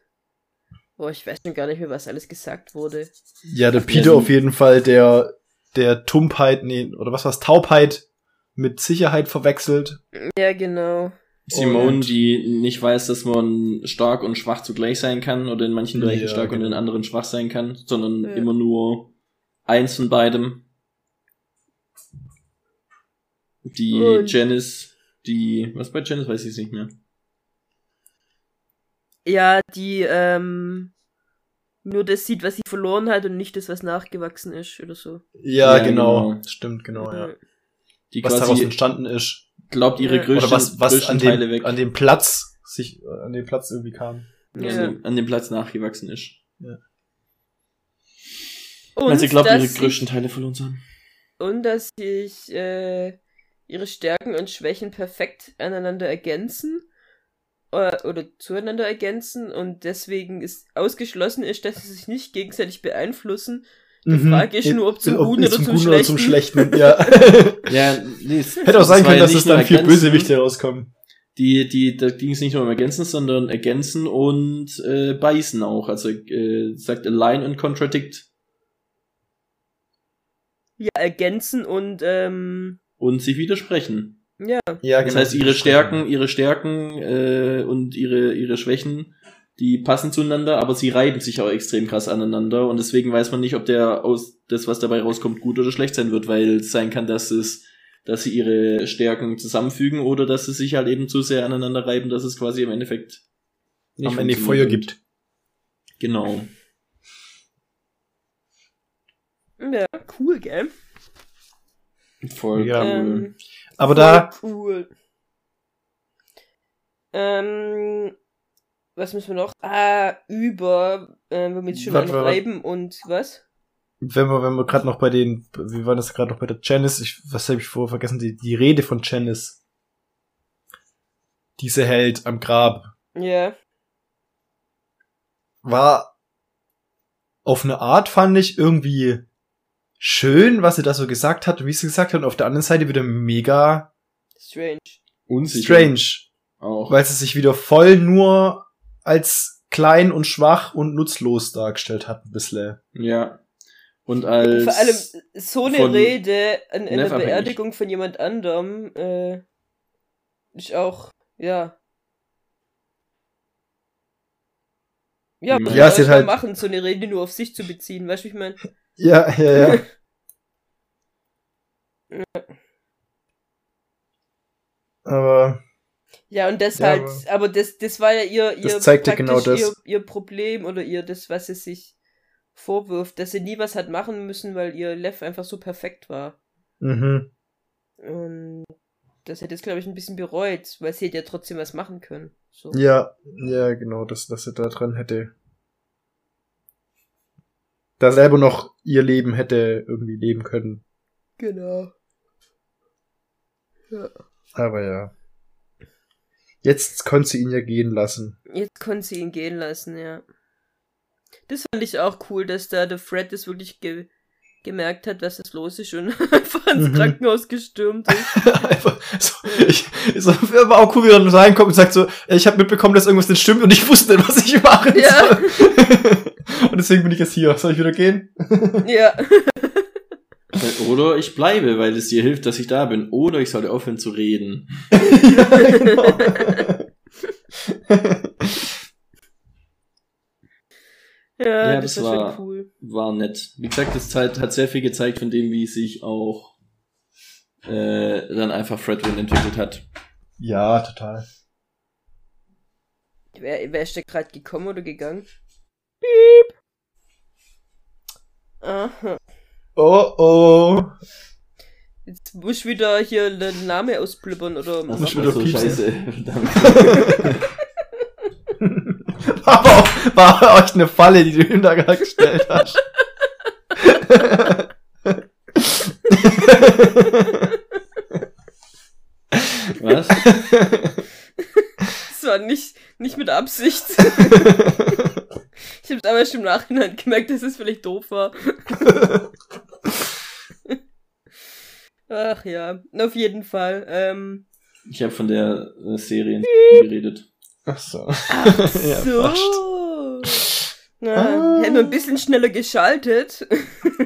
Boah, ich weiß schon gar nicht mehr, was alles gesagt wurde. Ja, der Peter auf jeden Fall, der, der Tumpheit, nee, oder was war's, Taubheit mit Sicherheit verwechselt. Ja, genau. Simone, Und- die nicht weiß, dass man stark und schwach zugleich sein kann oder in manchen Bereichen Ja, stark und in genau. anderen schwach sein kann, sondern Ja. immer nur eins von beidem. Die Und- Janice, die, was bei Janice weiß ich es nicht mehr. Ja, die, ähm, nur das sieht, was sie verloren hat und nicht das, was nachgewachsen ist oder so. Ja, Ja, genau. genau. Stimmt, genau, ja. Die Was daraus quasi entstanden ist. Glaubt, ihre Ja. größten, Oder was, was größten an Teile dem, weg, an dem Platz sich, an dem Platz irgendwie kam. an, Ja. dem, an dem Platz nachgewachsen ist. Und Weil sie glaubt, ihre dass größten Teile verloren zu haben. und dass sich äh, ihre Stärken und Schwächen perfekt aneinander ergänzen oder zueinander ergänzen und deswegen ist ausgeschlossen ist, dass sie sich nicht gegenseitig beeinflussen. Die Frage ist nur, ob zum Guten oder zum zum Guten oder zum Schlechten. [laughs] Ja. Ja, nee, es- Hätte auch sein können, ja dass nicht es dann vier Bösewichte rauskommen. Die, die, da ging es nicht nur um Ergänzen, sondern Ergänzen und äh, Beißen auch. Also äh, sagt Align und Contradict. Ja, ergänzen und ähm, und sich widersprechen. Ja. Ja, Das heißt, ihre Stärken, ihre Stärken äh, und ihre, ihre Schwächen, die passen zueinander, aber sie reiben sich auch extrem krass aneinander und deswegen weiß man nicht, ob der aus das, was dabei rauskommt, gut oder schlecht sein wird, weil es sein kann, dass es, dass sie ihre Stärken zusammenfügen oder dass sie sich halt eben zu sehr aneinander reiben, dass es quasi im Endeffekt nicht am Ende Feuer wird. gibt. Genau. Ja, cool, gell? Voll Ja. cool. Ähm, Aber voll da, Cool. Ähm, was müssen wir noch? Ah, über, äh, womit schon Warte, noch warte. reiben und was? wenn wir, wenn wir gerade noch bei den, wie war das gerade noch bei der Janice? Ich, was habe ich vorher vergessen? Die, die Rede von Janice. Diese hält am Grab. Ja. War auf eine Art, fand ich, irgendwie schön, was sie da so gesagt hat und wie sie gesagt hat. Und auf der anderen Seite wieder mega Strange. Unsicher. strange. Auch. Weil sie sich wieder voll nur als klein und schwach und nutzlos dargestellt hat, ein bisschen. Ja. Und als Vor allem so eine Rede an einer. Beerdigung von jemand anderem, äh, ist auch, ja. Ja, Ja, Ja, sie ich halt- machen, so eine Rede nur auf sich zu beziehen, weißt du, wie ich meine? [laughs] Ja, ja, ja. [laughs] Aber Ja, und das Ja, halt, aber- aber, das, das war ja ihr, ihr, Das zeigt ja genau das. Ihr, ihr Problem oder ihr, das, was sie sich vorwirft, dass sie nie was hat machen müssen, weil ihr Lev einfach so perfekt war. mhm. Und das hätte es, glaube ich, ein bisschen bereut, weil sie hätte ja trotzdem was machen können. So. Ja, ja, genau, dass, dass sie da dran hätte. Da selber noch ihr Leben hätte irgendwie leben können. Genau. Ja. Aber ja. Jetzt konnte sie ihn ja gehen lassen. Jetzt konnte sie ihn gehen lassen, ja. Das fand ich auch cool, dass da der Fred das wirklich ge gemerkt hat, was das los ist und [laughs] einfach ins Mhm. Krankenhaus gestürmt ist. [laughs] Einfach so, ich, so, war auch cool, wie er dann reinkommt und sagt so, ich habe mitbekommen, dass irgendwas nicht stimmt und ich wusste nicht, was ich machen Ja. soll. [laughs] und deswegen bin ich jetzt hier. Soll ich wieder gehen? ja. Oder ich bleibe, weil es dir hilft, dass ich da bin. Oder ich sollte aufhören zu reden. ja, genau. [laughs] Ja, Ja, das, das war, cool. War nett. Wie gesagt, das hat, hat sehr viel gezeigt von dem, wie sich auch äh, dann einfach Fredwin entwickelt hat. ja, total. Wer, wer ist da gerade gekommen oder gegangen? Piep. Aha. Oh oh. Jetzt muss ich wieder hier den Namen ausblibbern oder Das muss ist wieder so piepsen. scheiße. [laughs] Verdammt. War aber auch, war auch eine Falle, die du ihm da gerade gestellt hast. Was? Das war nicht, nicht mit Absicht. [laughs] ich habe aber schon im Nachhinein gemerkt, dass es vielleicht doof war. [laughs] Ach ja, auf jeden Fall. Ähm, Ich habe von der äh, Serie geredet. Ach so. [laughs] so. Na, Ah. Hätten wir ein bisschen schneller geschaltet. [laughs]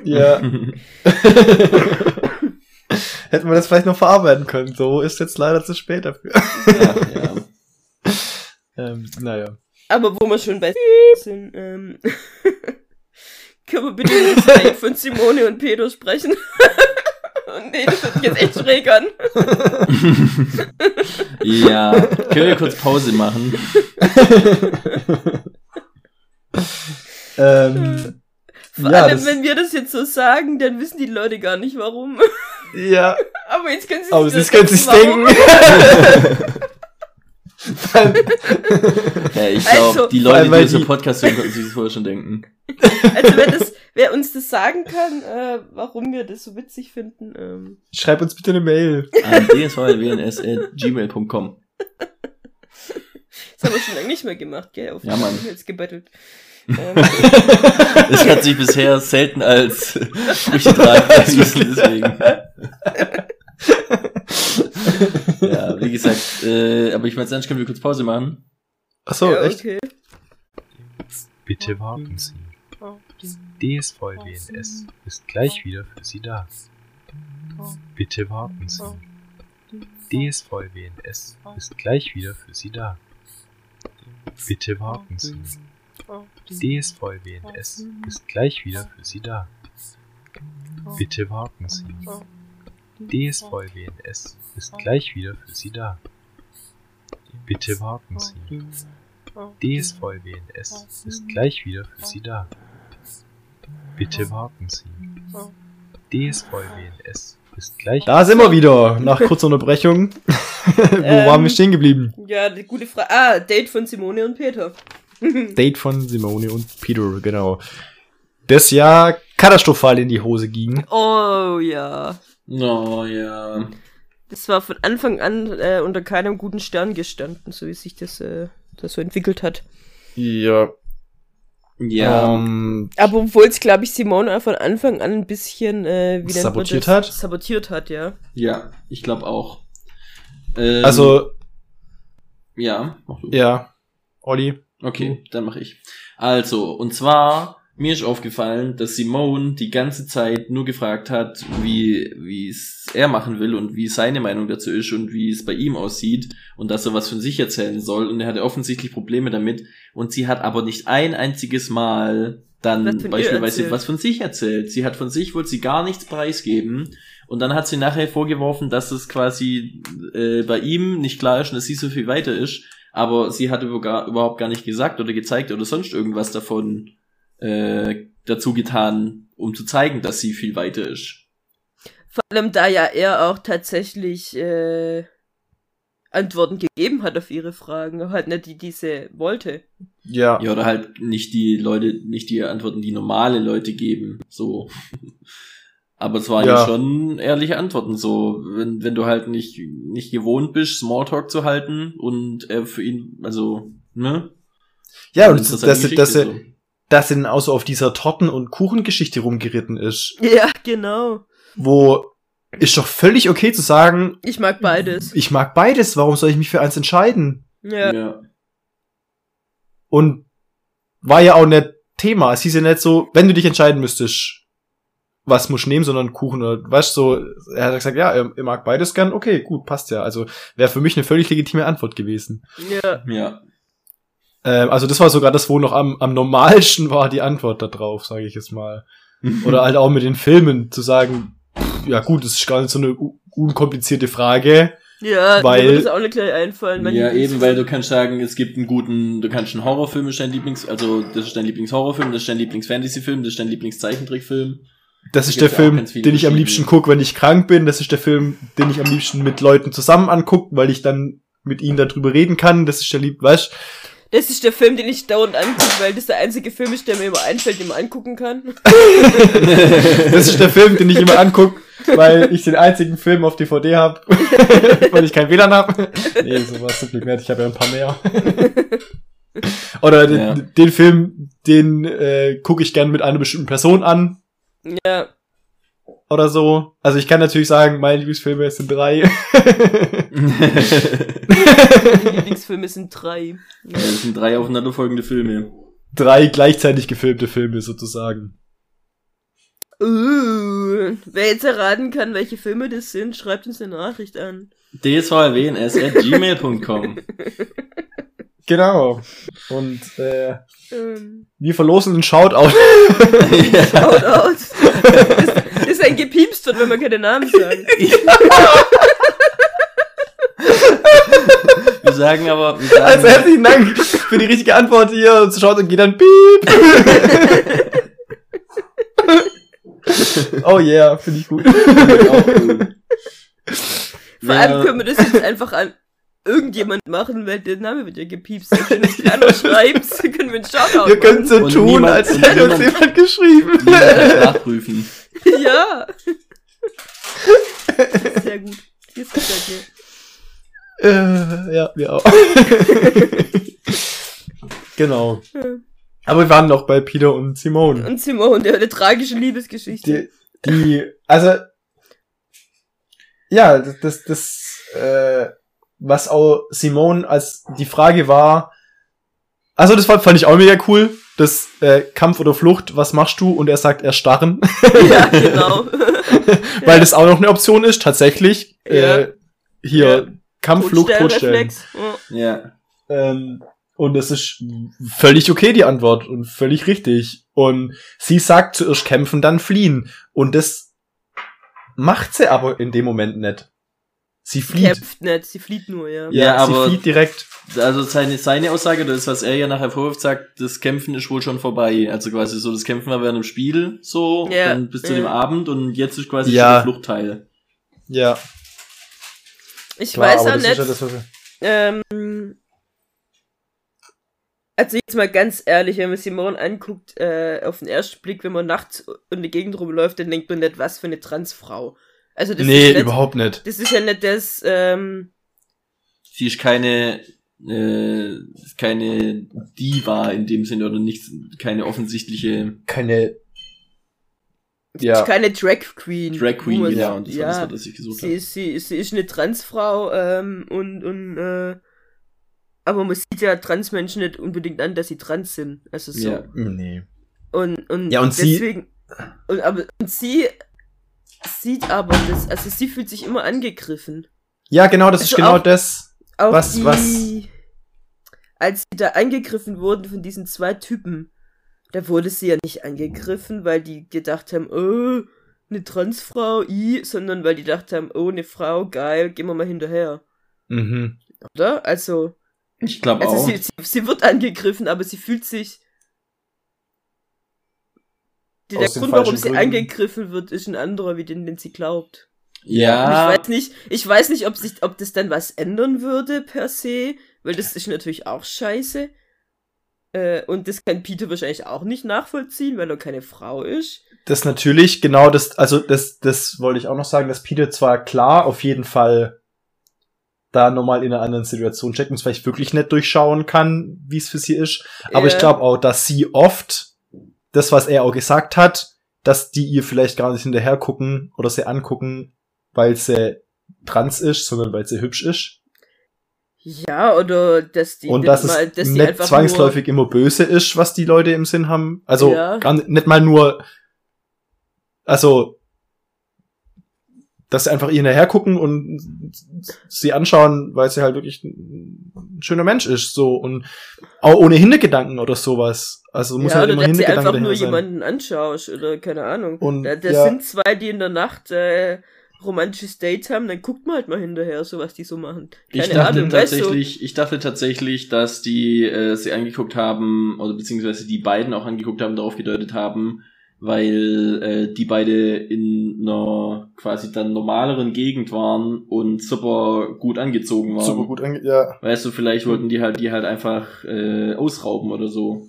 Ja. [laughs] Hätten wir das vielleicht noch verarbeiten können. So ist jetzt leider zu spät dafür. ja, ja. Ähm, naja. Aber wo wir schon bei sind, ähm, können wir bitte über das Date von Simone und Pedro sprechen? Und [laughs] nee, das hört sich jetzt echt schräg an. [laughs] ja. Können wir kurz Pause machen? [laughs] ähm, Vor Ja, allem, wenn wir das jetzt so sagen, dann wissen die Leute gar nicht warum. ja, Aber jetzt können sie sich's denken. Ja, ich glaube, Also- die Leute, die weil unseren Podcast hören, können sich das vorher schon denken. Also wer, das, wer uns das sagen kann, äh, warum wir das so witzig finden, ähm, Schreib uns bitte eine Mail. An dsvlwns.gmail.com. das haben wir schon lange nicht mehr gemacht, gell? Auf Ja, Mann. jetzt gebettelt. Ähm, Es hat sich bisher selten als Früchte tragen [laughs] deswegen. ja, wie gesagt, äh, aber ich meine, sonst können wir kurz Pause machen. Ach so, ja, echt? okay. Bitte warten Sie. DSV WNS ist gleich wieder für Sie da. Bitte warten Sie. DSVWNS ist gleich wieder für Sie da. Bitte warten Sie. DSVWNS ist gleich wieder für Sie da. Bitte warten Sie. DSVWNS ist gleich wieder für Sie da. Bitte warten Sie. DSVWNS ist gleich wieder für Sie da. Bitte warten Sie. DSVWNS ist gleich Da sind wir wieder, nach kurzer Unterbrechung. [laughs] Wo Ähm. waren wir stehen geblieben? Ja, die gute Frage. Ah, Date von Simone und Peter. [laughs] Date von Simone und Peter, genau. Das ja katastrophal in die Hose ging. Oh ja. Oh ja. Das war von Anfang an äh, unter keinem guten Stern gestanden, so wie sich das, äh, das so entwickelt hat. Ja. Ja. Ähm, Aber obwohl es, glaube ich, Simone auch von Anfang an ein bisschen äh, wie nennt man Sabotiert das? hat? Sabotiert hat, ja. ja, ich glaube auch. Ähm, also, Ja, mach du. ja. Olli. Okay, dann mache ich. Also, und zwar, mir ist aufgefallen, dass Simone die ganze Zeit nur gefragt hat, wie wie es er machen will und wie seine Meinung dazu ist und wie es bei ihm aussieht und dass er was von sich erzählen soll. Und er hatte offensichtlich Probleme damit. Und sie hat aber nicht ein einziges Mal dann beispielsweise was von sich erzählt. Sie hat von sich, wollte sie gar nichts preisgeben. Und dann hat sie nachher vorgeworfen, dass es quasi äh, bei ihm nicht klar ist und dass sie so viel weiter ist. Aber sie hatte überhaupt gar nicht gesagt oder gezeigt oder sonst irgendwas davon äh, dazu getan, um zu zeigen, dass sie viel weiter ist. Vor allem, da ja er auch tatsächlich äh, Antworten gegeben hat auf ihre Fragen, halt nicht die, die sie wollte. Ja. Ja, oder halt nicht die Leute, nicht die Antworten, die normale Leute geben. So. [laughs] Aber es waren ja. Ja. schon ehrliche Antworten. So, wenn, wenn du halt nicht, nicht gewohnt bist, Smalltalk zu halten und er für ihn, also, ne? Ja, und ist dass, halt dass, die dass, dass er auch so auf dieser Torten- und Kuchengeschichte rumgeritten ist. Ja, genau. Wo ist doch völlig okay zu sagen, Ich mag beides. ich mag beides, warum soll ich mich für eins entscheiden? Ja. ja. Und war ja auch nicht Thema. Es hieß ja nicht so, wenn du dich entscheiden müsstest, was musst du nehmen, sondern Kuchen oder weißt so, er hat gesagt, ja, er, er mag beides gern, okay, gut, passt ja. Also wäre für mich eine völlig legitime Antwort gewesen. Ja. Ja. Ähm, also das war sogar das, wo noch am, am normalsten war die Antwort da drauf, sage ich jetzt mal. [laughs] Oder halt auch mit den Filmen zu sagen, pff, ja gut, das ist gar nicht so eine unkomplizierte Frage. Ja, Weil- mir das auch nicht gleich einfallen. Mein ja, Lieblings- eben, weil du kannst sagen, es gibt einen guten, du kannst einen Horrorfilm ist dein Lieblings, also das ist dein Lieblingshorrorfilm, das ist dein Lieblingsfantasyfilm, das ist dein Lieblingszeichentrickfilm. Das Da ist der Film, den ich am liebsten gucke, wenn ich krank bin. Das ist der Film, den ich am liebsten mit Leuten zusammen angucke, weil ich dann mit ihnen darüber reden kann. Das ist der lieb, weißt Das ist der Film, den ich dauernd angucke, weil das der einzige Film ist, der mir immer einfällt, den man angucken kann. [laughs] Das ist der Film, den ich immer angucke, weil ich den einzigen Film auf DVD habe, weil [laughs] ich kein WLAN habe. Nee, sowas zum Glück nicht. Ich habe ja ein paar mehr. Oder den, Ja. den Film, den äh, gucke ich gern mit einer bestimmten Person an Ja. Oder so. Also ich kann natürlich sagen, meine Lieblingsfilme sind drei. [laughs] Meine [laughs] Lieblingsfilme sind drei. Ja, das sind drei aufeinanderfolgende Filme. drei gleichzeitig gefilmte Filme sozusagen. Uh, wer jetzt erraten kann, welche Filme das sind, schreibt uns eine Nachricht an. dsvlwns.gmail.com [laughs] Genau. Und äh, Ähm, wir verlosen einen Shoutout. Shout ein Gepiepst wird, wenn man keine Namen sagt. [laughs] Wir sagen aber, wir sagen, Also herzlichen Dank für die richtige Antwort hier. Und schaut und geht dann piep. oh yeah, finde ich gut. Vor Ja. allem können wir das jetzt einfach an irgendjemand machen, weil der Name wird ja gepiepst. Wenn du es keiner schreibst, [laughs] können wir einen Shoutout Ihr könnt so tun, niemand- als hätte uns jemand geschrieben. Niemand nachprüfen. [laughs] Ja. Sehr gut. Hier ist gefällt mir. Äh, ja, wir auch. [laughs] genau. Aber wir waren noch bei Peter und Simone. Und Simone, der eine tragische Liebesgeschichte. Die, die also, ja, das, das, das äh, was auch Simone als die Frage war, also das fand, fand ich auch mega cool, das äh, Kampf oder Flucht, was machst du? Und er sagt, erstarren. [laughs] ja, genau. [laughs] Weil das auch noch eine Option ist, tatsächlich. Ja. Äh, hier, Ja. Kampfflucht, Totstellen. Totstellreflex. Ja. Ja. Ähm, und das ist völlig okay, die Antwort. Und völlig richtig. Und sie sagt zuerst kämpfen, dann fliehen. Und das macht sie aber in dem Moment nicht. Sie flieht. Kämpft nicht, sie flieht nur, ja. Ja, Ja, aber- sie flieht direkt. Also seine, seine Aussage, das, was er ja nachher vorwirft, sagt, das Kämpfen ist wohl schon vorbei. Also quasi so, das Kämpfen war während dem Spiel, so, Ja, dann bis zu ja. dem Abend und jetzt ist quasi Ja. schon der Fluchtteil. Ja, Ich klar, weiß auch nicht. das, Ähm, also jetzt mal ganz ehrlich, wenn man Simone anguckt, äh, auf den ersten Blick, wenn man nachts in die Gegend rumläuft, dann denkt man nicht, was für eine Transfrau. Also das nee, ist nicht, überhaupt nicht. das ist ja nicht das, ähm, Sie ist keine, äh, keine Diva in dem Sinne oder nicht, keine offensichtliche Keine. Ja. keine Drag Queen. Drag Queen, genau, sagt, und das war das, ja, was ich gesucht sie habe. ist, sie, ist- sie ist eine Transfrau, ähm, und, und, äh, aber man sieht ja Transmenschen nicht unbedingt an, dass sie trans sind. Also so. Ja. Nee. Und, und, Ja, und sie- deswegen, und, aber, und sie sieht aber das, also sie fühlt sich immer angegriffen. Ja, genau, das ist Also genau auch- das. Auch Was- die, was- als sie da angegriffen wurden von diesen zwei Typen, da wurde sie ja nicht angegriffen, weil die gedacht haben, oh, eine Transfrau, i, sondern weil die gedacht haben, oh, eine Frau, geil, gehen wir mal hinterher. Mhm. Oder? Also, Ich glaube also auch. sie, sie, sie wird angegriffen, aber sie fühlt sich. Der, der Grund, warum sie Gründen. angegriffen wird, ist ein anderer, wie den, den sie glaubt. Und ja, Ich weiß nicht, ich weiß nicht, ob sich, ob das dann was ändern würde per se, weil das ist natürlich auch scheiße. Äh, und das kann Peter wahrscheinlich auch nicht nachvollziehen, weil er keine Frau ist. Das natürlich, genau das, also das, das wollte ich auch noch sagen, dass Peter zwar klar auf jeden Fall da nochmal in einer anderen Situation checkt und es vielleicht wirklich nicht durchschauen kann, wie es für sie ist. Aber Äh, ich glaube auch, dass sie oft das, was er auch gesagt hat, dass die ihr vielleicht gar nicht hinterher gucken oder sie angucken, weil sie trans ist, sondern weil sie hübsch ist. Ja, oder dass die und dass es mal, dass nicht zwangsläufig immer böse ist, was die Leute im Sinn haben. Also Ja. gar nicht, nicht mal nur, also dass sie einfach ihr hinterher gucken und sie anschauen, weil sie halt wirklich ein schöner Mench ist, so und auch ohne Hintergedanken oder sowas. Also muss ja, halt oder immer dass sie einfach nur sein. jemanden anschaust oder keine Ahnung. Und, da da ja. sind zwei, die in der Nacht äh, romantisches Date haben, dann guckt man halt mal hinterher, so was die so machen. ich Keine dachte Ahnung, weißt du? tatsächlich, ich dachte tatsächlich, dass die äh, sie angeguckt haben, oder beziehungsweise die beiden auch angeguckt haben, darauf gedeutet haben, weil äh, die beide in einer quasi dann normaleren Gegend waren und super gut angezogen waren. super gut ange ja. Weißt du, vielleicht wollten die halt die halt einfach äh, ausrauben oder so.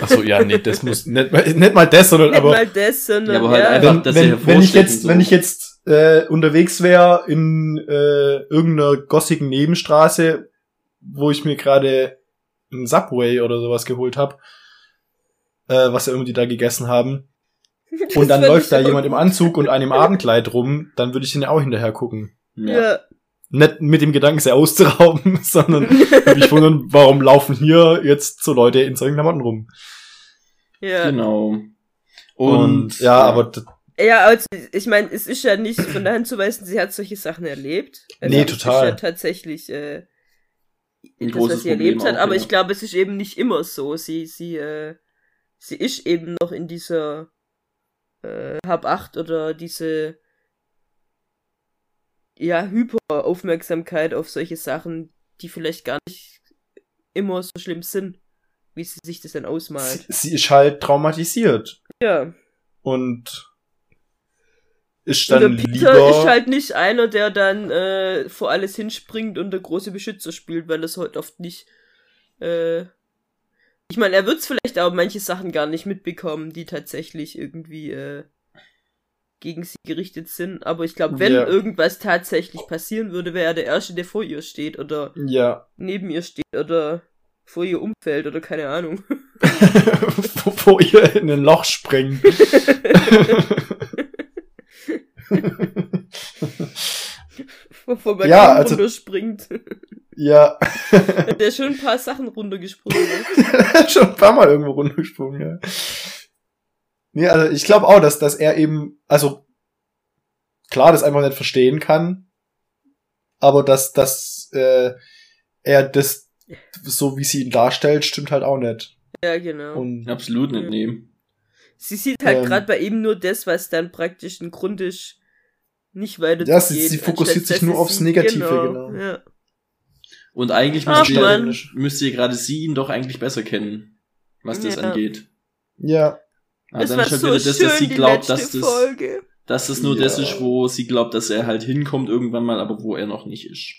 Achso, ja, nee, das muss nicht, mal- nicht mal das, sondern Nicht aber mal das, sondern Ja, aber halt ja, einfach- wenn, dass sie wenn, wenn ich jetzt, so. wenn ich jetzt äh, unterwegs wäre in äh, irgendeiner gossigen Nebenstraße, wo ich mir gerade ein Subway oder sowas geholt habe, äh, was ja irgendwie da gegessen haben, [laughs] Das und dann läuft ich da jemand im. Anzug und einem [laughs] Abendkleid rum, dann würde ich den ja auch hinterher gucken. Ja. Nicht mit dem Gedanken, sie auszurauben, [laughs] sondern würde mich wundern, warum laufen hier jetzt so Leute in solchen Klamotten rum. ja. Genau. Und, Und, ja, aber d- Ja, also ich meine, es ist ja nicht von der Hand zu weisen, sie hat solche Sachen erlebt. Also Nee, total. Ist ja tatsächlich äh, Ein das, großes was sie Problem erlebt hat, auch, aber ja. ich glaube, es ist eben nicht immer so. Sie, sie, äh, sie ist eben noch in dieser äh, Hab 8 oder diese ja, Hyperaufmerksamkeit auf solche Sachen, die vielleicht gar nicht immer so schlimm sind, wie sie sich das dann sie, ausmalt. sie ist halt traumatisiert. Ja. und ist Und dann der Peter lieber ist halt nicht einer, der dann äh, vor alles hinspringt und der große Beschützer spielt, weil das heute oft nicht. Äh, ich meine, er wird es vielleicht auch manche Sachen gar nicht mitbekommen, die tatsächlich irgendwie äh, gegen sie gerichtet sind. Aber ich glaube, wenn Ja. irgendwas tatsächlich passieren würde, wäre er der Erste, der vor ihr steht oder ja neben ihr steht oder vor ihr umfällt oder keine Ahnung. [laughs] wo ihr in ein Loch springt. Wovon man Ja, ja, also- runterspringt. Ja, der ist schon ein paar Sachen runtergesprungen. Ne? [laughs] schon ein paar Mal irgendwo runtergesprungen, ja. Nee, also ich glaube auch, dass, dass er eben, also klar das einfach nicht verstehen kann, aber dass, dass äh, er das so wie sie ihn darstellt, stimmt halt auch nicht. Ja, genau. Und Absolut nicht nehmen. sie sieht halt ähm, gerade bei ihm nur das, was dann praktisch ein Grund ist, nicht weiter Ja, zu sie- gehen. sie fokussiert sich nur aufs Negative, genau. Ja. Und eigentlich Ach, müsste, Mann. müsste gerade sie ihn doch eigentlich besser kennen, was das Ja. angeht. ja, Aber Das dann war ist halt so wieder das, schön, dass sie glaubt, dass das, Folge. dass das nur das Ja. ist, wo sie glaubt, dass er halt hinkommt irgendwann mal, aber wo er noch nicht ist.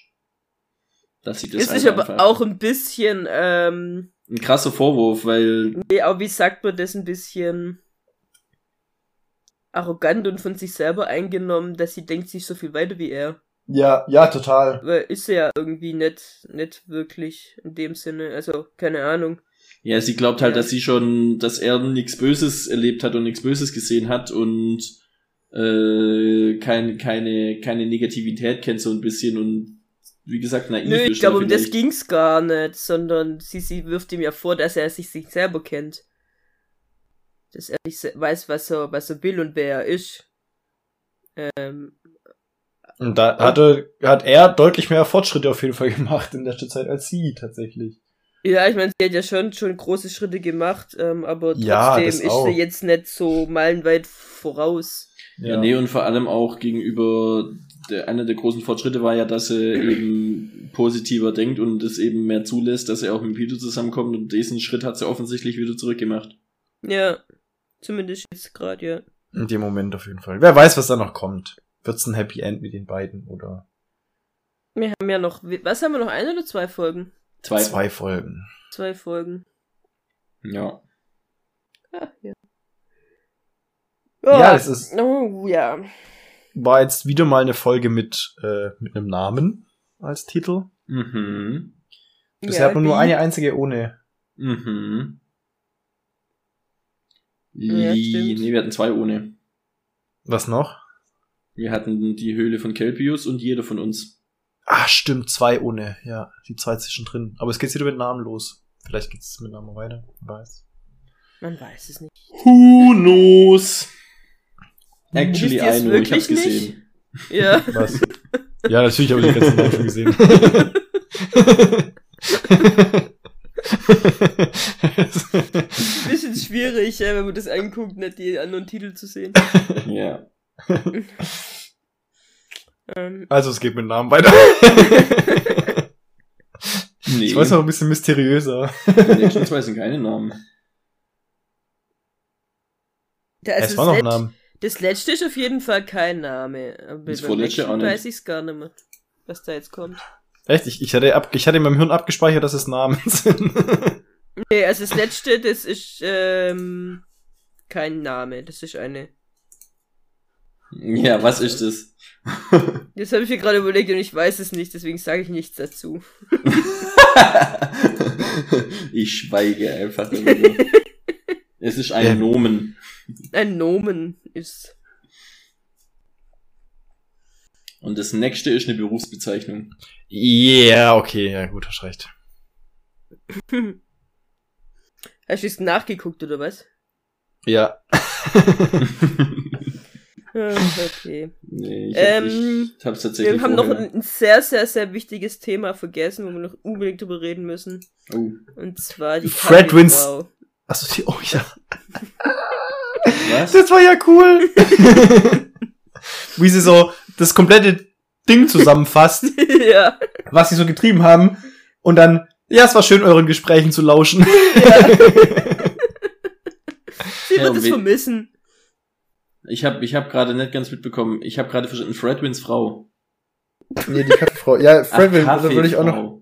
Dass sie das Es halt ist aber auch ein bisschen, ähm, ein krasser Vorwurf, weil nee, aber wie sagt man das ein bisschen arrogant und von sich selber eingenommen, dass sie denkt, sie ist so viel weiter wie er. Ja, ja, total. Weil ist sie ja irgendwie nicht, nicht wirklich in dem Sinne. Also, keine Ahnung. ja, sie glaubt halt, Ja. dass sie schon, dass er nichts Böses erlebt hat und nichts Böses gesehen hat und äh, kein, keine, keine Negativität kennt so ein bisschen und wie gesagt, naiv Nö, ich glaube, um das ging's gar nicht, sondern sie, sie wirft ihm ja vor, dass er sich, sich selber kennt. Dass er nicht weiß, was er, was er will und wer er ist. Ähm, Und da hatte, hat er deutlich mehr Fortschritte auf jeden Fall gemacht in letzter Zeit als sie tatsächlich. ja, ich meine, sie hat ja schon, schon große Schritte gemacht, ähm, aber trotzdem Ja, ist auch. sie jetzt nicht so meilenweit voraus. Ja, nee, und vor allem auch gegenüber, der, einer der großen Fortschritte war ja, dass er eben positiver denkt und es eben mehr zulässt, dass er auch mit Peter zusammenkommt und diesen Schritt hat sie offensichtlich wieder zurückgemacht. Ja, zumindest jetzt gerade, ja. In dem Moment auf jeden Fall. Wer weiß, was da noch kommt. Wird's ein Happy End mit den beiden oder Wir haben ja noch, was haben wir noch, eine oder zwei Folgen? Zwei. zwei Folgen? Zwei Folgen. Ja. Ah, ja. Ja, das ist- Oh, ja. War jetzt wieder mal eine Folge mit, äh, mit einem Namen als Titel. Mhm. Bisher ja, hat man nur eine einzige ohne. Mhm. Ja, nee, wir hatten zwei ohne. Was noch? Wir hatten die Höhle von Kelpius und jeder von uns. Ah, stimmt, zwei ohne. Ja, die zwei zwischendrin. Aber es geht wieder mit Namen los. Vielleicht geht's mit Namen weiter. Wer weiß. Man weiß es nicht. Who knows? Actually, es I know, ich hab's wirklich nicht? gesehen. Ja. Was? [laughs] ja, natürlich habe ich die ganzen Namen schon gesehen. Bisschen schwierig, wenn man das anguckt, nicht die anderen Titel zu sehen. Ja. Ähm, also es geht mit Namen weiter. Nee. Ich weiß noch ein bisschen mysteriöser. Zwei sind keine Namen. da, also es war noch das, ein Let- Name. das letzte ist auf jeden Fall kein Name. Aber Das vorletzte auch nicht. weiß ich es gar nicht mehr, was da jetzt kommt. Echt? Ich, ich, hatte ab, ich hatte in meinem Hirn abgespeichert, dass es Namen [laughs] sind. Nee, also das letzte, das ist ähm, kein Name. Das ist eine. Ja, was ist das? [laughs] Das habe ich mir gerade überlegt und ich weiß es nicht, deswegen sage ich nichts dazu. [laughs] ich schweige einfach. [laughs] Es ist ein Ja. Nomen. Ein Nomen ist. Und das nächste ist eine Berufsbezeichnung. yeah, okay, ja gut, hast recht. Hast du es nachgeguckt oder was? Ja. Ah, [laughs] Okay. nee, ich, hab, Ähm, ich hab's tatsächlich Wir haben noch vorher- ein, ein sehr, sehr, sehr wichtiges Thema vergessen, wo wir noch unbedingt drüber reden müssen. Oh, Und zwar die Fred Wins- Kaffeefrau. Achso, die, oh ja. was? Das war ja cool. [laughs] Wie sie so das komplette Ding zusammenfasst, [laughs] ja. was sie so getrieben haben. Und dann, ja, es war schön, euren Gesprächen zu lauschen. Sie Ja, wird und es vermissen. Ich hab, ich hab gerade nicht ganz mitbekommen. Ich habe gerade verstanden, Fredwins Frau. nee, die Kaffeefrau. Ja, Fredwin, Ach, da würde ich auch noch.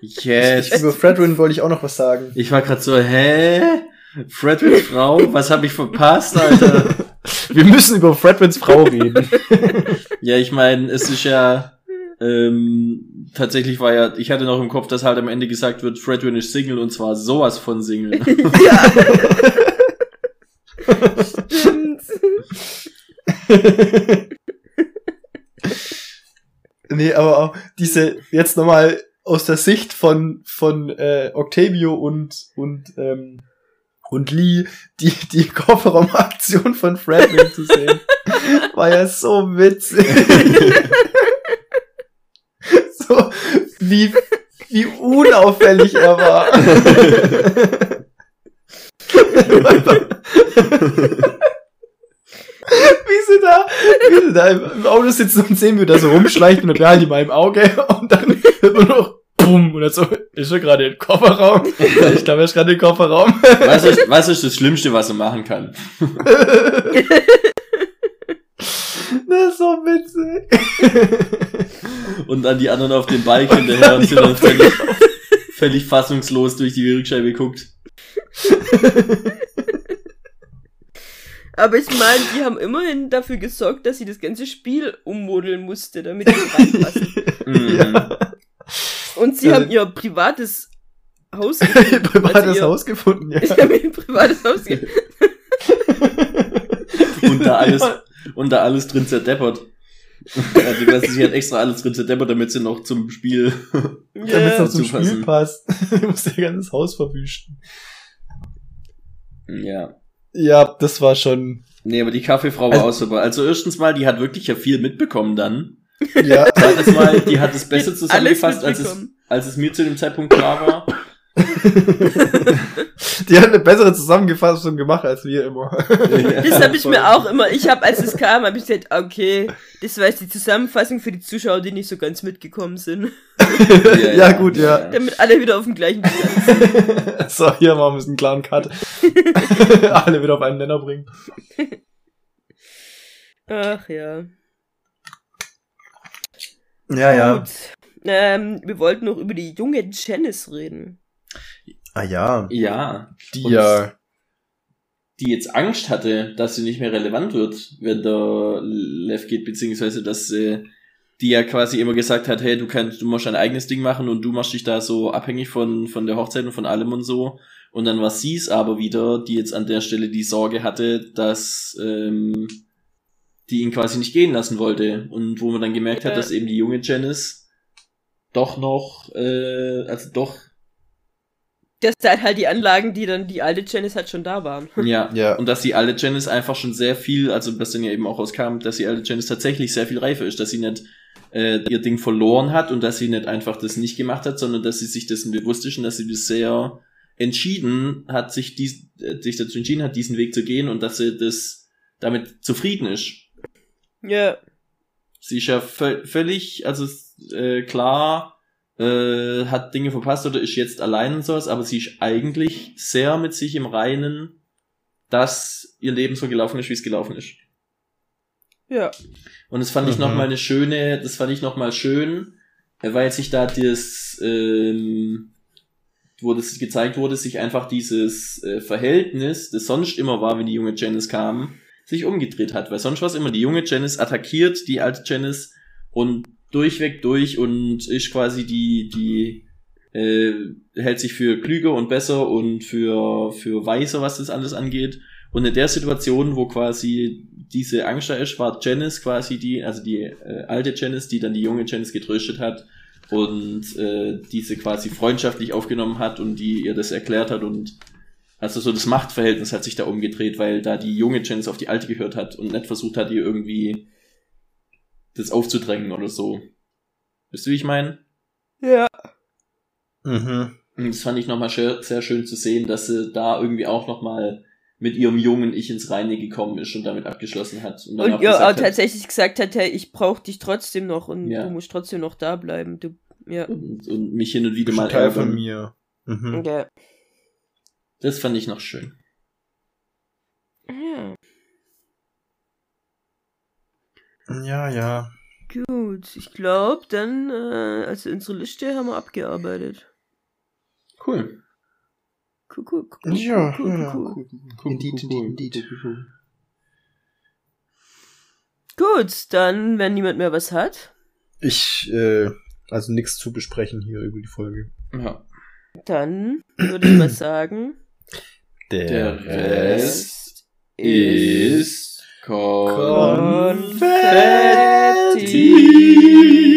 Yes. über Fredwin wollte ich auch noch was sagen. Ich war gerade so, hä? Fredwins Frau? Was habe ich verpasst, Alter? [laughs] Wir müssen über Fredwins Frau reden. [laughs] Ja, ich meine, es ist ja ähm, tatsächlich war ja, ich hatte noch im Kopf, dass halt am Ende gesagt wird, Fredwin ist Single und zwar sowas von Single. [laughs] ja. Stimmt. [laughs] nee, aber auch diese, jetzt nochmal aus der Sicht von, von äh, Octavio und, und, ähm, und Lee, die, die [laughs] Kofferraumaktion von Fredwin zu sehen. war ja so witzig. [laughs] so, wie, wie unauffällig er war. Wie [laughs] sie da, im Auto sitzen und sehen, wie da so rumschleicht und dann halt in meinem Auge und dann man noch bumm und dann so, ist er gerade im Kofferraum? Ich glaube, er ist gerade im Kofferraum. Was ist, was ist das Schlimmste, was er machen kann? [laughs] Das ist so witzig. Und dann die anderen auf dem Bike hinterher und sind dann völlig, völlig fassungslos durch die Rückscheibe guckt. [laughs] Aber ich meine, die haben immerhin dafür gesorgt, dass sie das ganze Spiel ummodeln musste, damit sie reinpassen. Mhm. Ja. Und sie Ja. haben ihr privates Haus gefunden. [laughs] Privates Also ihr- Haus gefunden, ja. [laughs] Sie haben ihr privates Haus gefunden. [laughs] Und da alles, und da alles drin zerdeppert. Also, weißt sie hat extra alles drin zerdeppert, damit sie noch zum Spiel. Damit es noch zum zupassen. Spiel passt. du musst ihr ganzes Haus verwüsten. Ja. Ja, das war schon. Nee, aber die Kaffeefrau war Also- auch super. Also erstens mal, die hat wirklich ja viel mitbekommen dann. Ja. Zweites Mal, die hat es besser zusammengefasst, als es, als es mir zu dem Zeitpunkt klar war. Die hat eine bessere Zusammenfassung gemacht als wir immer. Das habe ich mir auch immer, ich habe, als es kam, habe ich gesagt, okay, das war jetzt die Zusammenfassung für die Zuschauer, die nicht so ganz mitgekommen sind. Ja, gut, ja. Damit alle wieder auf dem gleichen Stand sind. [laughs] so, hier machen wir einen klaren Cut. [laughs] Alle wieder auf einen Nenner bringen. Ach ja. Ja, Gut. Ähm, wir wollten noch über die junge Janice reden. Ah ja. Ja. Die Und ja. die jetzt Angst hatte, dass sie nicht mehr relevant wird, wenn der Lev geht, beziehungsweise dass sie, die ja quasi immer gesagt hat, hey, du kannst, du musst dein eigenes Ding machen und du machst dich da so abhängig von, von der Hochzeit und von allem und so. Und dann war sie es aber wieder, die jetzt an der Stelle die Sorge hatte, dass ähm, die ihn quasi nicht gehen lassen wollte. Und wo man dann gemerkt Ja. hat, dass eben die junge Janice doch noch, äh, also doch, Das sind halt die Anlagen, die dann die alte Janice halt schon da waren. [laughs] ja, Ja. Und dass die alte Janice einfach schon sehr viel, also das dann ja eben auch rauskam, dass die alte Janice tatsächlich sehr viel reifer ist, dass sie nicht äh, ihr Ding verloren hat und dass sie nicht einfach das nicht gemacht hat, sondern dass sie sich dessen bewusst ist und dass sie das sehr entschieden hat, sich, dies, äh, sich dazu entschieden hat, diesen Weg zu gehen und dass sie das damit zufrieden ist. Ja. Sie ist ja vö völlig, also äh, klar, äh, hat Dinge verpasst oder ist jetzt allein und sowas, aber sie ist eigentlich sehr mit sich im Reinen, dass ihr Leben so gelaufen ist, wie es gelaufen ist. Ja. Und das fand ich Mhm. noch mal eine schöne, das fand ich noch mal schön, äh, weil sich da das, ähm, wo das gezeigt wurde, sich einfach dieses äh, Verhältnis, das sonst immer war, wenn die junge Janice kam, sich umgedreht hat. Weil sonst war es immer, die junge Janice attackiert die alte Janice und durchweg durch und ist quasi die, die äh, hält sich für klüger und besser und für, für weiser, was das alles angeht. Und in der Situation, wo quasi diese Angst da ist, war Janice quasi die, also die äh, alte Janice, die dann die junge Janice getröstet hat und äh, diese quasi freundschaftlich aufgenommen hat und die ihr das erklärt hat und also so das Machtverhältnis hat sich da umgedreht, weil da die junge Janice auf die alte gehört hat und nicht versucht hat, ihr irgendwie das aufzudrängen oder so. Wisst du, wie ich meine? Ja. Mhm. Und das fand ich nochmal sehr, sehr schön zu sehen, dass sie da irgendwie auch nochmal mit ihrem jungen Ich ins Reine gekommen ist und damit abgeschlossen hat. dann Und auch ja, auch gesagt hat, tatsächlich gesagt hat, hey, ich brauch dich trotzdem noch und Ja. du musst trotzdem noch da bleiben. Du, ja. und, und mich hin und wieder mal Teil von mir. Mhm. Ja. Das fand ich noch schön. ja. Ja, ja. Gut, ich glaube, dann, äh, also unsere Liste haben wir abgearbeitet. Cool. Cool, cool, cool, Ja, cool, ja, cool. cool. Indeed, indeed. Gut, dann, wenn niemand mehr was hat, Ich, äh, also nichts zu besprechen hier über die Folge. Ja. dann würde ich mal sagen, Der Rest ist Confetti. Confetti.